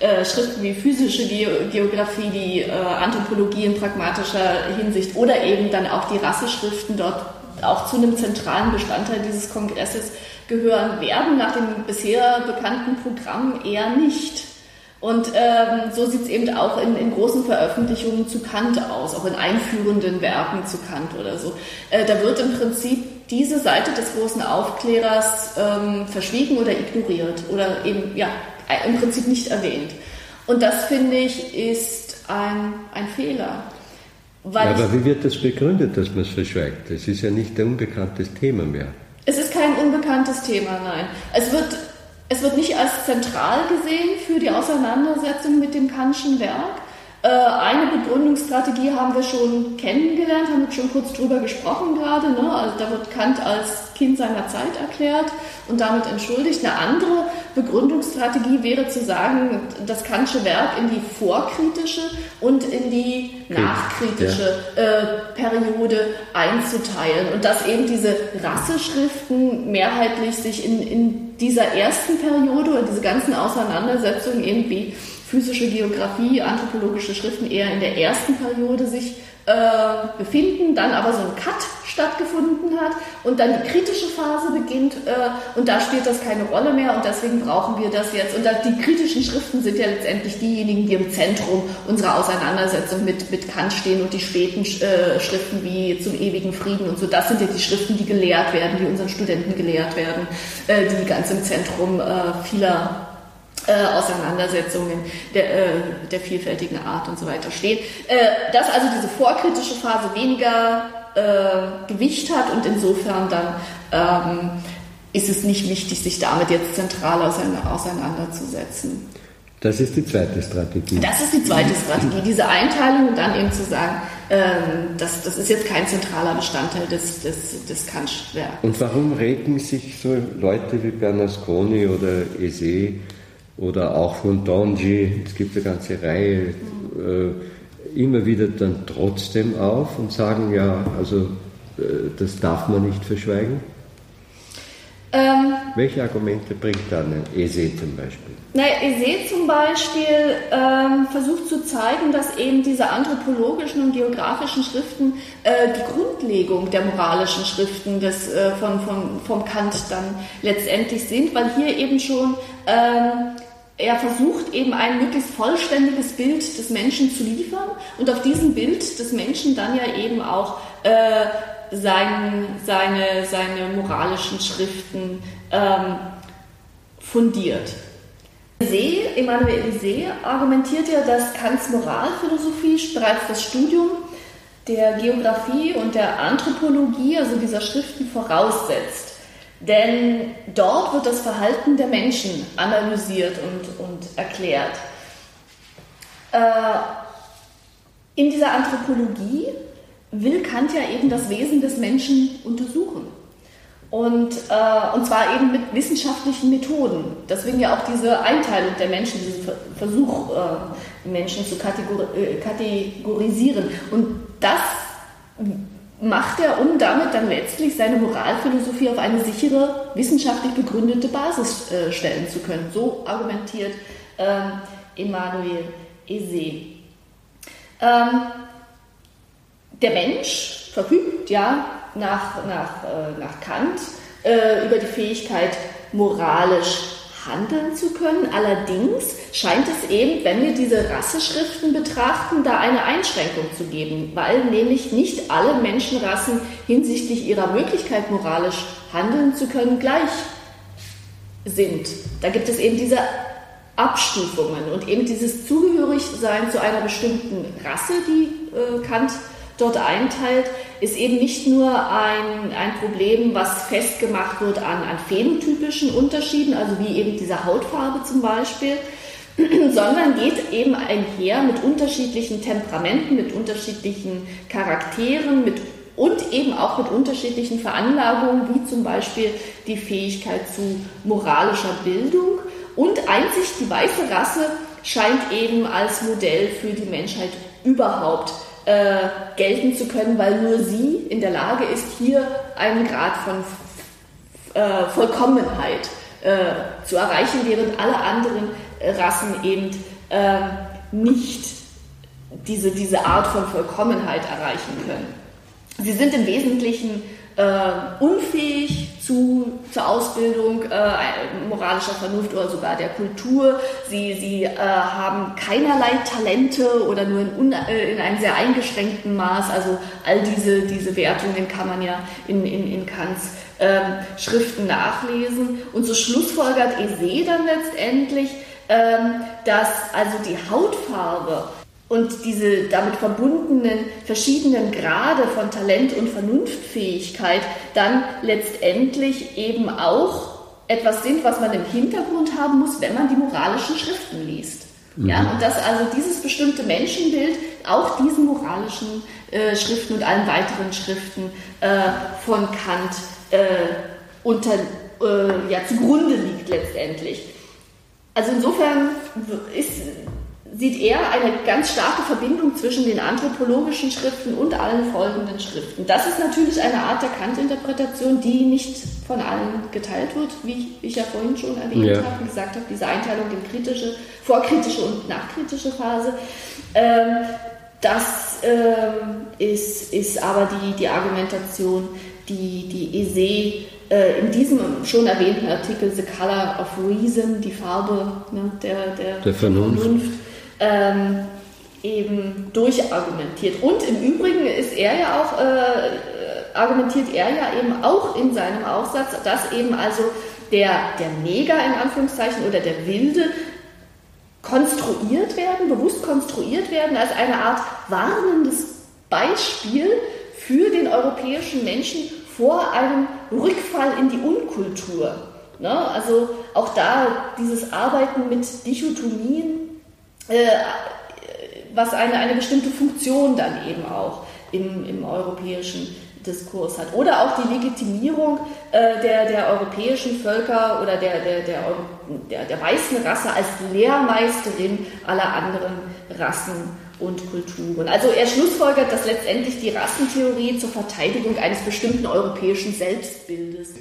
äh, Schriften wie physische Geografie, die äh, Anthropologie in pragmatischer Hinsicht oder eben dann auch die Rasseschriften dort auch zu einem zentralen Bestandteil dieses Kongresses gehören werden, nach dem bisher bekannten Programm eher nicht. Und ähm, so sieht es eben auch in, in, großen Veröffentlichungen zu Kant aus, auch in einführenden Werken zu Kant oder so. Äh, da wird im Prinzip diese Seite des großen Aufklärers ähm, verschwiegen oder ignoriert oder eben ja im Prinzip nicht erwähnt. Und das finde ich ist ein, ein Fehler. Ja, aber wie wird das begründet, dass man es verschweigt? Es ist ja nicht ein unbekanntes Thema mehr. Es ist kein unbekanntes Thema, nein. Es wird, es wird nicht als zentral gesehen für die Auseinandersetzung mit dem Kantschen Werk. Äh, eine Begründungsstrategie haben wir schon kennengelernt, haben wir schon kurz drüber gesprochen gerade. Ne? Also da wird Kant als Kind seiner Zeit erklärt und damit entschuldigt. Eine andere Begründungsstrategie wäre zu sagen, das Kantsche Werk in die vorkritische und in die nachkritische äh, Periode einzuteilen und dass eben diese Rasseschriften mehrheitlich sich in, in dieser ersten Periode oder diese ganzen Auseinandersetzungen irgendwie physische Geografie, anthropologische Schriften eher in der ersten Periode sich äh, befinden, dann aber so ein Cut stattgefunden hat und dann die kritische Phase beginnt äh, und da spielt das keine Rolle mehr und deswegen brauchen wir das jetzt. Und da, die kritischen Schriften sind ja letztendlich diejenigen, die im Zentrum unserer Auseinandersetzung mit, mit Kant stehen und die späten äh, Schriften wie zum ewigen Frieden und so, das sind ja die Schriften, die gelehrt werden, die unseren Studenten gelehrt werden, äh, die ganz im Zentrum äh, vieler äh, Auseinandersetzungen der, äh, der, vielfältigen Art und so weiter stehen. Äh, dass also diese vorkritische Phase weniger äh, Gewicht hat und insofern dann ähm, ist es nicht wichtig, sich damit jetzt zentral auseinanderzusetzen. Das ist die zweite Strategie. Das ist die zweite Strategie, diese Einteilung und dann eben zu sagen, ähm, das, das ist jetzt kein zentraler Bestandteil des, des, des Kantwerks. Und warum regen sich so Leute wie Bernasconi oder Ese oder auch von Donji, es gibt eine ganze Reihe, äh, immer wieder dann trotzdem auf und sagen, ja, also äh, das darf man nicht verschweigen? Ähm, Welche Argumente bringt dann Ese zum Beispiel? Naja, Ese zum Beispiel ähm, versucht zu zeigen, dass eben diese anthropologischen und geografischen Schriften äh, die Grundlegung der moralischen Schriften des, äh, von, von, vom Kant dann letztendlich sind, weil hier eben schon ähm, er versucht eben ein möglichst vollständiges Bild des Menschen zu liefern und auf diesem Bild des Menschen dann ja eben auch äh, sein, seine, seine moralischen Schriften ähm, fundiert. See, Emmanuel See argumentiert ja, dass Kants Moralphilosophie bereits das Studium der Geographie und der Anthropologie, also dieser Schriften, voraussetzt. Denn dort wird das Verhalten der Menschen analysiert und, und erklärt. Äh, in dieser Anthropologie will Kant ja eben das Wesen des Menschen untersuchen. Und, äh, und zwar eben mit wissenschaftlichen Methoden. Deswegen ja auch diese Einteilung der Menschen, diesen Versuch, äh, Menschen zu kategori äh, kategorisieren. Und das macht er, um damit dann letztlich seine Moralphilosophie auf eine sichere, wissenschaftlich begründete Basis äh, stellen zu können. So argumentiert ähm, Emmanuel Eze. Ähm, der Mensch verfügt ja nach, nach, äh, nach Kant äh, über die Fähigkeit, moralisch handeln zu können. Allerdings scheint es eben, wenn wir diese Rasseschriften betrachten, da eine Einschränkung zu geben, weil nämlich nicht alle Menschenrassen hinsichtlich ihrer Möglichkeit, moralisch handeln zu können, gleich sind. Da gibt es eben diese Abstufungen und eben dieses Zugehörigsein zu einer bestimmten Rasse, die äh, Kant dort einteilt, ist eben nicht nur ein, ein Problem, was festgemacht wird an, an phänotypischen Unterschieden, also wie eben dieser Hautfarbe zum Beispiel, sondern geht eben einher mit unterschiedlichen Temperamenten, mit unterschiedlichen Charakteren, mit und eben auch mit unterschiedlichen Veranlagungen, wie zum Beispiel die Fähigkeit zu moralischer Bildung. Und einzig die weiße Rasse scheint eben als Modell für die Menschheit überhaupt äh, gelten zu können, weil nur sie in der Lage ist, hier einen Grad von äh, Vollkommenheit äh, zu erreichen, während alle anderen Rassen eben äh, nicht diese, diese Art von Vollkommenheit erreichen können. Sie sind im Wesentlichen äh, unfähig zu, zur Ausbildung äh, moralischer Vernunft oder sogar der Kultur. Sie, sie äh, haben keinerlei Talente oder nur in, äh, in, einem sehr eingeschränkten Maß. Also all diese, diese Wertungen kann man ja in, in, in Kants ähm, Schriften nachlesen. Und so schlussfolgert Ese dann letztendlich, dass also die Hautfarbe und diese damit verbundenen verschiedenen Grade von Talent und Vernunftfähigkeit dann letztendlich eben auch etwas sind, was man im Hintergrund haben muss, wenn man die moralischen Schriften liest. Mhm. Ja, und dass also dieses bestimmte Menschenbild auch diesen moralischen äh, Schriften und allen weiteren Schriften äh, von Kant äh, unter, äh, ja, zugrunde liegt letztendlich. Also insofern ist sieht er eine ganz starke Verbindung zwischen den anthropologischen Schriften und allen folgenden Schriften. Das ist natürlich eine Art der Kant-Interpretation, die nicht von allen geteilt wird, wie ich ja vorhin schon erwähnt ja. habe und gesagt habe, diese Einteilung in kritische, vorkritische und nachkritische Phase. Ähm, das äh, ist, ist aber die, die Argumentation, die, die ESE äh, in diesem schon erwähnten Artikel The Color of Reason, die Farbe ne, der, der, der Vernunft, Vernunft ähm, eben durchargumentiert. Und im Übrigen ist er ja auch, äh, argumentiert er ja eben auch in seinem Aufsatz, dass eben also der, der Neger in Anführungszeichen oder der Wilde konstruiert werden, bewusst konstruiert werden als eine Art warnendes Beispiel für den europäischen Menschen vor einem Rückfall in die Unkultur. Ne? Also auch da dieses Arbeiten mit Dichotomien, äh, was eine, eine bestimmte Funktion dann eben auch im, im europäischen Diskurs hat. Oder auch die Legitimierung äh, der, der europäischen Völker oder der, der, der, der, der weißen Rasse als Lehrmeisterin aller anderen Rassen und Kulturen. Also er schlussfolgert, dass letztendlich die Rassentheorie zur Verteidigung eines bestimmten europäischen Selbstbildes.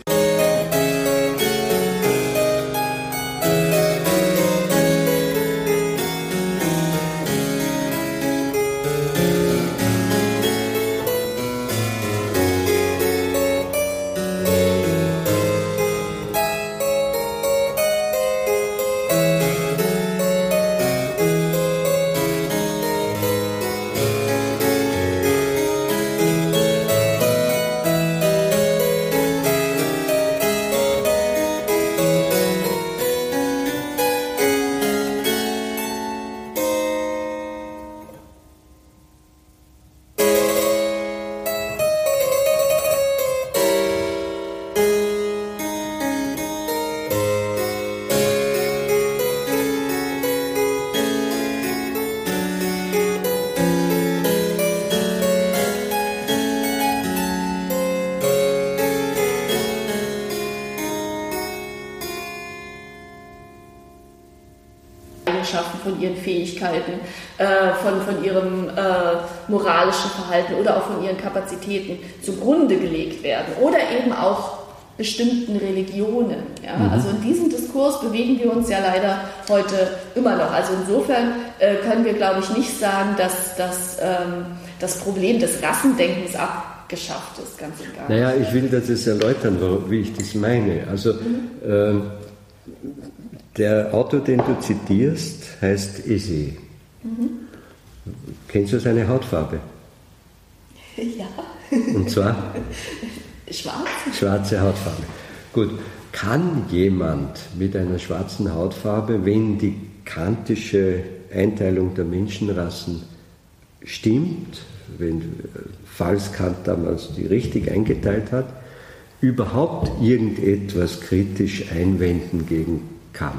Fähigkeiten, äh, von, von ihrem äh, moralischen Verhalten oder auch von ihren Kapazitäten zugrunde gelegt werden oder eben auch bestimmten Religionen. Ja? Mhm. Also in diesem Diskurs bewegen wir uns ja leider heute immer noch. Also insofern äh, können wir, glaube ich, nicht sagen, dass, dass ähm, das Problem des Rassendenkens abgeschafft ist, ganz nicht. Naja, ich will das jetzt erläutern, wie ich das meine. Also mhm. ähm, der Autor, den du zitierst, heißt Eze. Mhm. Kennst du seine Hautfarbe? Ja. Und zwar? Schwarz. Schwarze Hautfarbe. Gut. Kann jemand mit einer schwarzen Hautfarbe, wenn die kantische Einteilung der Menschenrassen stimmt, wenn, falls Kant damals die richtig eingeteilt hat, überhaupt irgendetwas kritisch einwenden gegen Kant?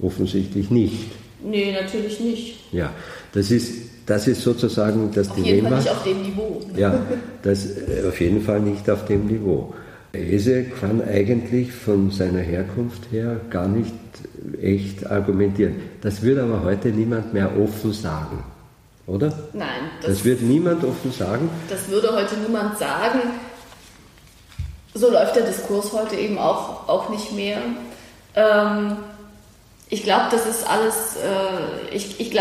Offensichtlich nicht. Nee, natürlich nicht. Ja, das ist, das ist sozusagen das auf Dilemma. Auf jeden Fall nicht auf dem Niveau. Ja, das, äh, auf jeden Fall nicht auf dem Niveau. Ese kann eigentlich von seiner Herkunft her gar nicht echt argumentieren. Das würde aber heute niemand mehr offen sagen, oder? Nein. Das, das wird niemand offen sagen. Das würde heute niemand sagen. So läuft der Diskurs heute eben auch, auch nicht mehr. Ähm, ich glaube, das ist alles, äh, ich, ich,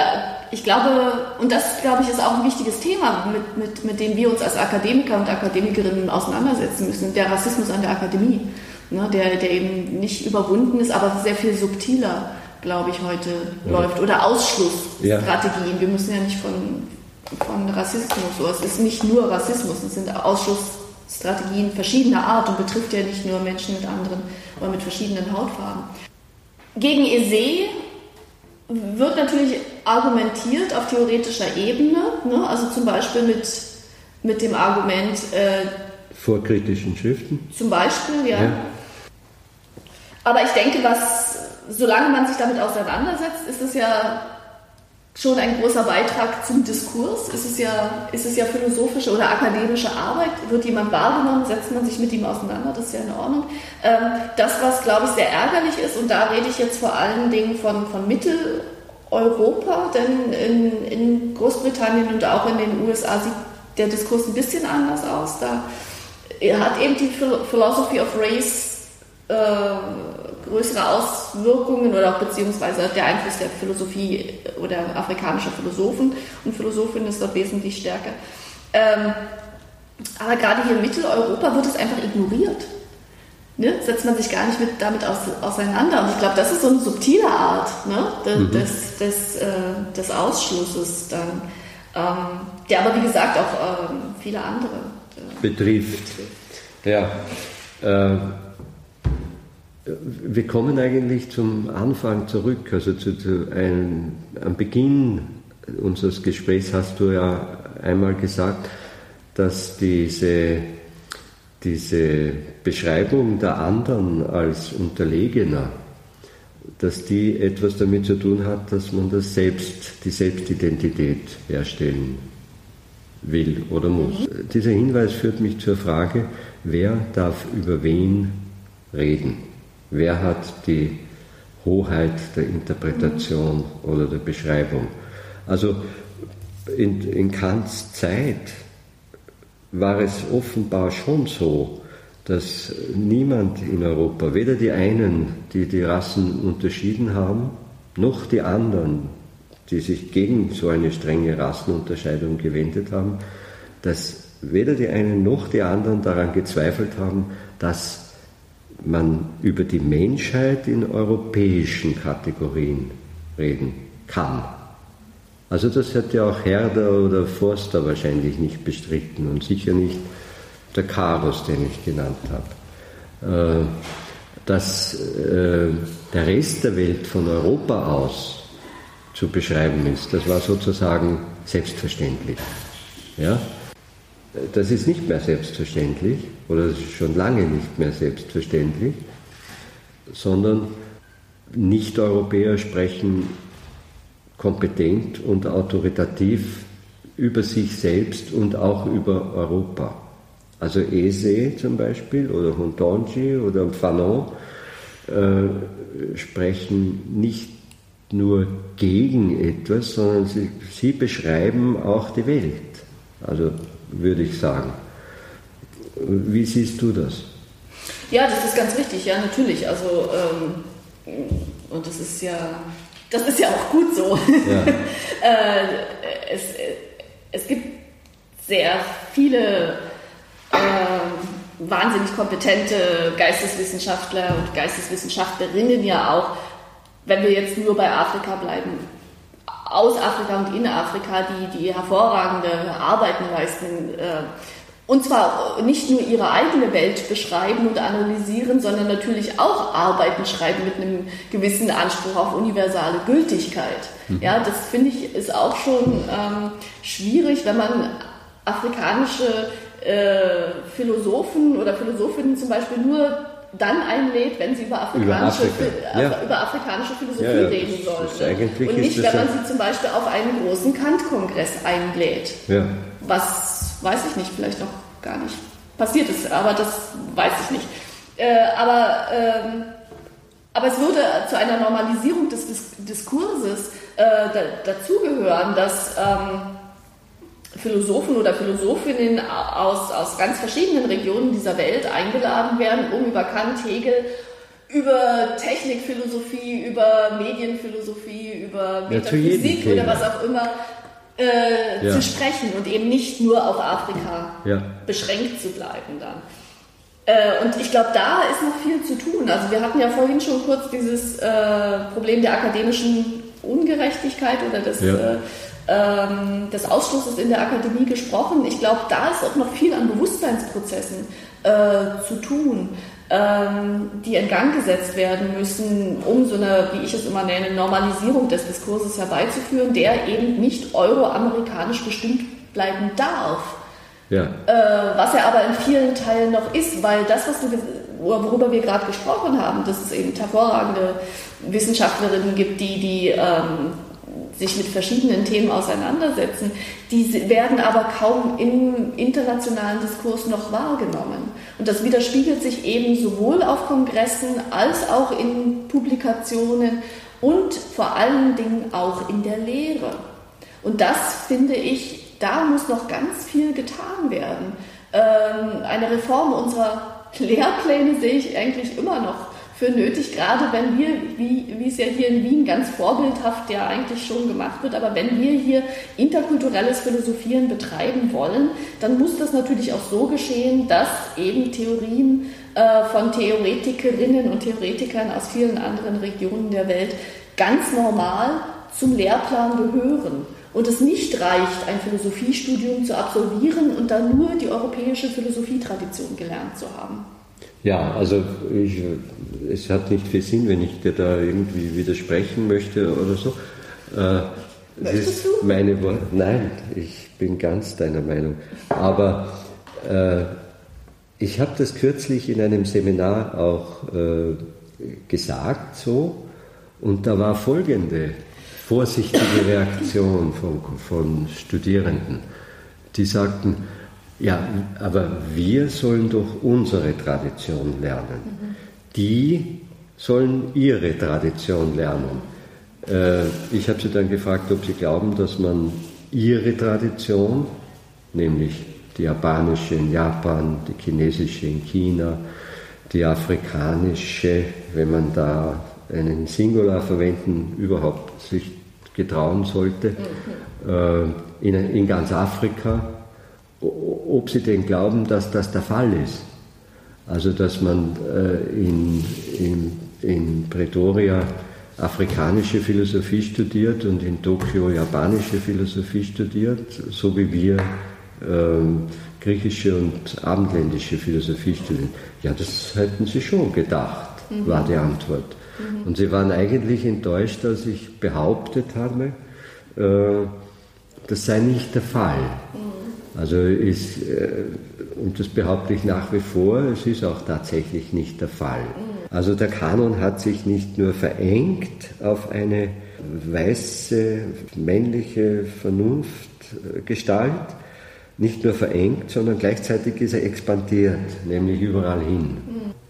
ich glaube, und das, glaube ich, ist auch ein wichtiges Thema, mit, mit, mit dem wir uns als Akademiker und Akademikerinnen auseinandersetzen müssen, der Rassismus an der Akademie, ne, der, der eben nicht überwunden ist, aber sehr viel subtiler, glaube ich, heute ja. läuft. Oder Ausschlussstrategien. Ja. Wir müssen ja nicht von, von Rassismus, so. es ist nicht nur Rassismus, es sind Ausschlussstrategien verschiedener Art und betrifft ja nicht nur Menschen mit anderen oder mit verschiedenen Hautfarben. Gegen Ese wird natürlich argumentiert auf theoretischer Ebene, ne? also zum Beispiel mit, mit dem Argument. Äh, Vor kritischen Schriften? Zum Beispiel, ja. ja. Aber ich denke, was, solange man sich damit auseinandersetzt, ist es ja schon ein großer Beitrag zum Diskurs. Ist es ja, ist es ja philosophische oder akademische Arbeit. Wird jemand wahrgenommen, setzt man sich mit ihm auseinander, das ist ja in Ordnung. Ähm, das, was, glaube ich, sehr ärgerlich ist, und da rede ich jetzt vor allen Dingen von, von Mitteleuropa, denn in, in Großbritannien und auch in den USA sieht der Diskurs ein bisschen anders aus. Da hat eben die Philosophy of Race äh, größere Auswirkungen oder auch beziehungsweise der Einfluss der Philosophie oder afrikanischer Philosophen und Philosophinnen ist dort wesentlich stärker. Ähm, aber gerade hier in Mitteleuropa wird es einfach ignoriert. Ne? Setzt man sich gar nicht mit, damit aus, auseinander. Und ich glaube, das ist so eine subtile Art ne? De, mhm. des, des, äh, des Ausschlusses dann, ähm, der aber wie gesagt auch ähm, viele andere äh, betrifft. betrifft. Ja. Äh, wir kommen eigentlich zum Anfang zurück, also zu, zu einem, am Beginn unseres Gesprächs hast du ja einmal gesagt, dass diese, diese Beschreibung der anderen als Unterlegener, dass die etwas damit zu tun hat, dass man das selbst, die Selbstidentität herstellen will oder muss. Dieser Hinweis führt mich zur Frage, wer darf über wen reden? Wer hat die Hoheit der Interpretation oder der Beschreibung? Also in, in Kants Zeit war es offenbar schon so, dass niemand in Europa, weder die einen, die die Rassen unterschieden haben, noch die anderen, die sich gegen so eine strenge Rassenunterscheidung gewendet haben, dass weder die einen noch die anderen daran gezweifelt haben, dass man über die Menschheit in europäischen Kategorien reden kann. Also das ja auch Herder oder Forster wahrscheinlich nicht bestritten und sicher nicht der Karus, den ich genannt habe. Äh, dass äh, der Rest der Welt von Europa aus zu beschreiben ist, das war sozusagen selbstverständlich. Ja? Das ist nicht mehr selbstverständlich oder schon lange nicht mehr selbstverständlich, sondern Nicht-Europäer sprechen kompetent und autoritativ über sich selbst und auch über Europa. Also Ese zum Beispiel oder Hontonji oder Fanon äh, sprechen nicht nur gegen etwas, sondern sie, sie beschreiben auch die Welt. Also würde ich sagen. Wie siehst du das? Ja, das ist ganz wichtig, ja, natürlich. Also, ähm, und das ist ja das ist ja auch gut so. Ja. äh, es, es gibt sehr viele äh, wahnsinnig kompetente Geisteswissenschaftler und Geisteswissenschaftlerinnen ja auch, wenn wir jetzt nur bei Afrika bleiben, aus Afrika und in Afrika, die, die hervorragende Arbeiten leisten. Äh, und zwar nicht nur ihre eigene Welt beschreiben und analysieren, sondern natürlich auch Arbeiten schreiben mit einem gewissen Anspruch auf universale Gültigkeit. Mhm. Ja, das finde ich ist auch schon ähm, schwierig, wenn man afrikanische äh, Philosophen oder Philosophinnen zum Beispiel nur dann einlädt, wenn sie über afrikanische, über, ja. über afrikanische Philosophie ja, ja, reden sollen. Ne? Und nicht, wenn man sie zum Beispiel auf einen großen Kant-Kongress einlädt. Was weiß ich nicht, vielleicht noch gar nicht passiert ist, aber das weiß ich nicht. Äh, aber, ähm, aber es würde zu einer Normalisierung des Dis Diskurses äh, da, dazugehören, dass ähm, Philosophen oder Philosophinnen aus, aus ganz verschiedenen Regionen dieser Welt eingeladen werden, um über Kant, Hegel, über Technikphilosophie, über Medienphilosophie, über Metaphysik ja, oder was auch immer äh, ja. zu sprechen und eben nicht nur auf Afrika ja. beschränkt zu bleiben dann. Äh, und ich glaube, da ist noch viel zu tun. Also wir hatten ja vorhin schon kurz dieses äh, Problem der akademischen Ungerechtigkeit oder des, ja. Äh, ähm, des Ausschlusses in der Akademie gesprochen. Ich glaube, da ist auch noch viel an Bewusstseinsprozessen äh, zu tun die in Gang gesetzt werden müssen, um so eine, wie ich es immer nenne, Normalisierung des Diskurses herbeizuführen, der eben nicht euroamerikanisch bestimmt bleiben darf. Ja. Äh, was er aber in vielen Teilen noch ist, weil das, was du, worüber wir gerade gesprochen haben, dass es eben hervorragende Wissenschaftlerinnen gibt, die die ähm, sich mit verschiedenen Themen auseinandersetzen, die werden aber kaum im internationalen Diskurs noch wahrgenommen. Und das widerspiegelt sich eben sowohl auf Kongressen als auch in Publikationen und vor allen Dingen auch in der Lehre. Und das finde ich, da muss noch ganz viel getan werden. Ähm, eine Reform unserer Lehrpläne sehe ich eigentlich immer noch für nötig, gerade wenn wir, wie, es ja hier in Wien ganz vorbildhaft ja eigentlich schon gemacht wird, aber wenn wir hier interkulturelles Philosophieren betreiben wollen, dann muss das natürlich auch so geschehen, dass eben Theorien äh, von Theoretikerinnen und Theoretikern aus vielen anderen Regionen der Welt ganz normal zum Lehrplan gehören und es nicht reicht, ein Philosophiestudium zu absolvieren und dann nur die europäische Philosophietradition gelernt zu haben. Ja, also ich, es hat nicht viel Sinn, wenn ich dir da irgendwie widersprechen möchte oder so. Äh, Möchtest du? Meine Worte. Nein, ich bin ganz deiner Meinung. Aber äh, ich habe das kürzlich in einem Seminar auch äh, gesagt so und da war folgende vorsichtige Reaktion von, von Studierenden. Die sagten, ja, aber wir sollen doch unsere Tradition lernen. Die sollen ihre Tradition lernen. Äh, ich habe sie dann gefragt, ob sie glauben, dass man ihre Tradition, nämlich die japanische in Japan, die chinesische in China, die afrikanische, wenn man da einen Singular verwenden, überhaupt sich getrauen sollte, mhm. äh, in, in ganz Afrika, ob sie denn glauben, dass das der Fall ist. Also dass man äh, in, in, in Pretoria afrikanische Philosophie studiert und in Tokio japanische Philosophie studiert, so wie wir ähm, griechische und abendländische Philosophie studieren. Ja, das hätten sie schon gedacht, mhm. war die Antwort. Mhm. Und sie waren eigentlich enttäuscht, als ich behauptet habe, äh, das sei nicht der Fall. Mhm. Also ist, äh, und das behaupte ich nach wie vor, es ist auch tatsächlich nicht der Fall. Also der Kanon hat sich nicht nur verengt auf eine weiße, männliche Vernunftgestalt, nicht nur verengt, sondern gleichzeitig ist er expandiert, nämlich überall hin,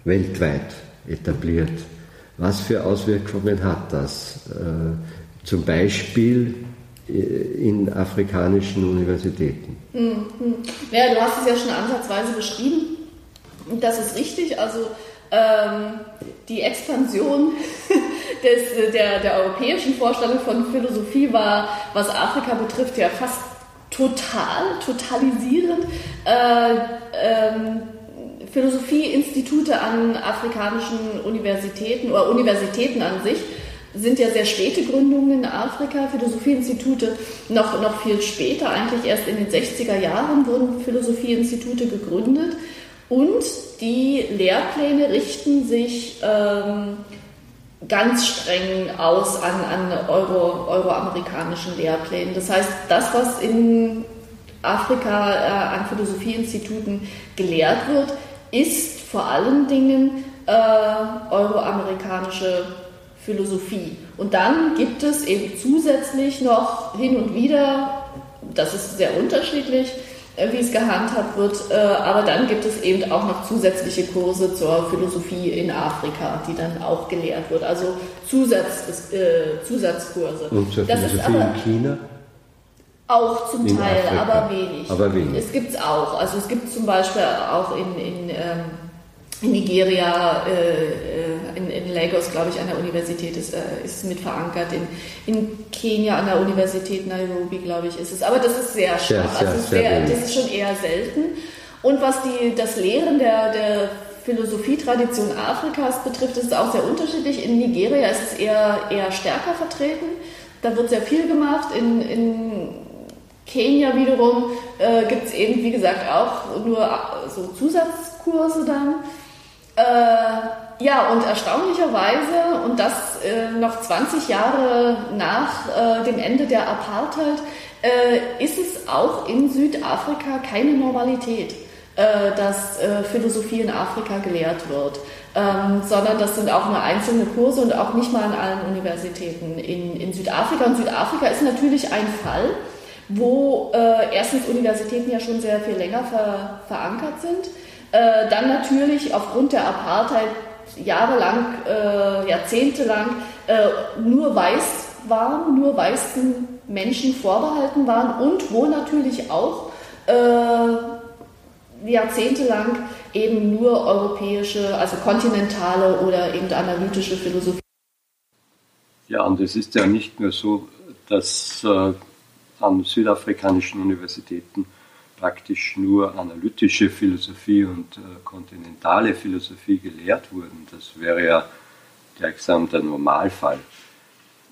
weltweit etabliert. Was für Auswirkungen hat das? Äh, zum Beispiel äh, in afrikanischen Universitäten. Hm, hm. Ja, du hast es ja schon ansatzweise beschrieben. Das ist richtig. Also ähm, die Expansion des, der, der europäischen Vorstellung von Philosophie war, was Afrika betrifft, ja fast total, totalisierend. Äh, ähm, Philosophieinstitute an afrikanischen Universitäten oder Universitäten an sich sind ja sehr späte Gründungen in Afrika, Philosophieinstitute noch, noch viel später, eigentlich erst in den 60er Jahren wurden Philosophieinstitute gegründet und die Lehrpläne richten sich ähm, ganz streng aus an, an Euro, euroamerikanischen Lehrplänen. Das heißt, das, was in Afrika äh, an Philosophieinstituten gelehrt wird, ist vor allen Dingen äh, euroamerikanische Philosophie. Und dann gibt es eben zusätzlich noch hin und wieder, das ist sehr unterschiedlich, äh, wie es gehandhabt wird, äh, aber dann gibt es eben auch noch zusätzliche Kurse zur Philosophie in Afrika, die dann auch gelehrt wird. Also Zusatz, äh, Zusatzkurse. Und zur das Philosophie aber, in China? Auch zum in Teil, Afrika. aber wenig. Aber wenig. Es gibt es auch. Also es gibt zum Beispiel auch in, in ähm, in Nigeria, äh, in, in, Lagos, glaube ich, an der Universität ist, äh, ist mit verankert. In, in Kenia an der Universität Nairobi, glaube ich, ist es. Aber das ist sehr schwach. Sehr, also sehr, sehr das ist schon eher selten. Und was die, das Lehren der, der Philosophietradition Afrikas betrifft, ist es auch sehr unterschiedlich. In Nigeria ist es eher, eher stärker vertreten. Da wird sehr viel gemacht. In, in Kenia wiederum äh, gibt es eben, wie gesagt, auch nur so Zusatzkurse dann. Äh, ja, und erstaunlicherweise, und das äh, noch 20 Jahre nach äh, dem Ende der Apartheid, äh, ist es auch in Südafrika keine Normalität, äh, dass äh, Philosophie in Afrika gelehrt wird. Ähm, sondern das sind auch nur einzelne Kurse und auch nicht mal an allen Universitäten in, in Südafrika. Und Südafrika ist natürlich ein Fall, wo erstens Universitäten ja schon sehr viel länger ver, verankert sind äh, dann natürlich aufgrund der Apartheid jahrelang, äh, jahrzehntelang äh, nur weiß waren, nur weißen Menschen vorbehalten waren und wo natürlich auch äh, jahrzehntelang eben nur europäische, also kontinentale oder eben analytische Philosophie. Ja, und es ist ja nicht nur so, dass äh, an südafrikanischen Universitäten praktisch nur analytische Philosophie und äh, kontinentale Philosophie gelehrt wurden. Das wäre ja gleichsam der Normalfall.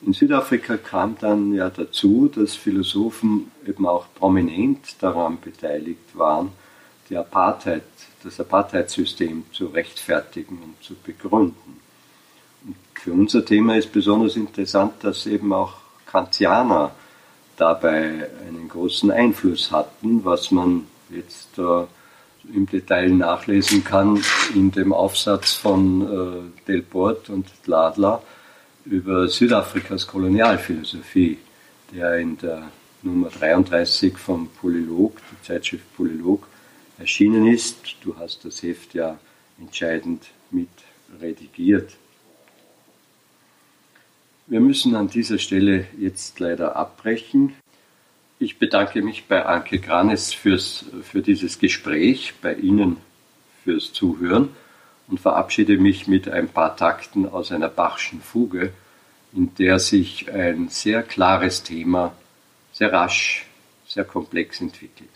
In Südafrika kam dann ja dazu, dass Philosophen eben auch prominent daran beteiligt waren, die Apartheid, das Apartheidsystem zu rechtfertigen und zu begründen. Und für unser Thema ist besonders interessant, dass eben auch Kantianer dabei einen großen Einfluss hatten, was man jetzt äh, im Detail nachlesen kann in dem Aufsatz von äh, Delport und Ladler über Südafrikas Kolonialphilosophie, der in der Nummer 33 vom Polylog, der Zeitschrift Polylog, erschienen ist. Du hast das Heft ja entscheidend mit redigiert. Wir müssen an dieser Stelle jetzt leider abbrechen. Ich bedanke mich bei Anke Granes fürs, für dieses Gespräch, bei Ihnen fürs Zuhören und verabschiede mich mit ein paar Takten aus einer Bachschen Fuge, in der sich ein sehr klares Thema sehr rasch, sehr komplex entwickelt.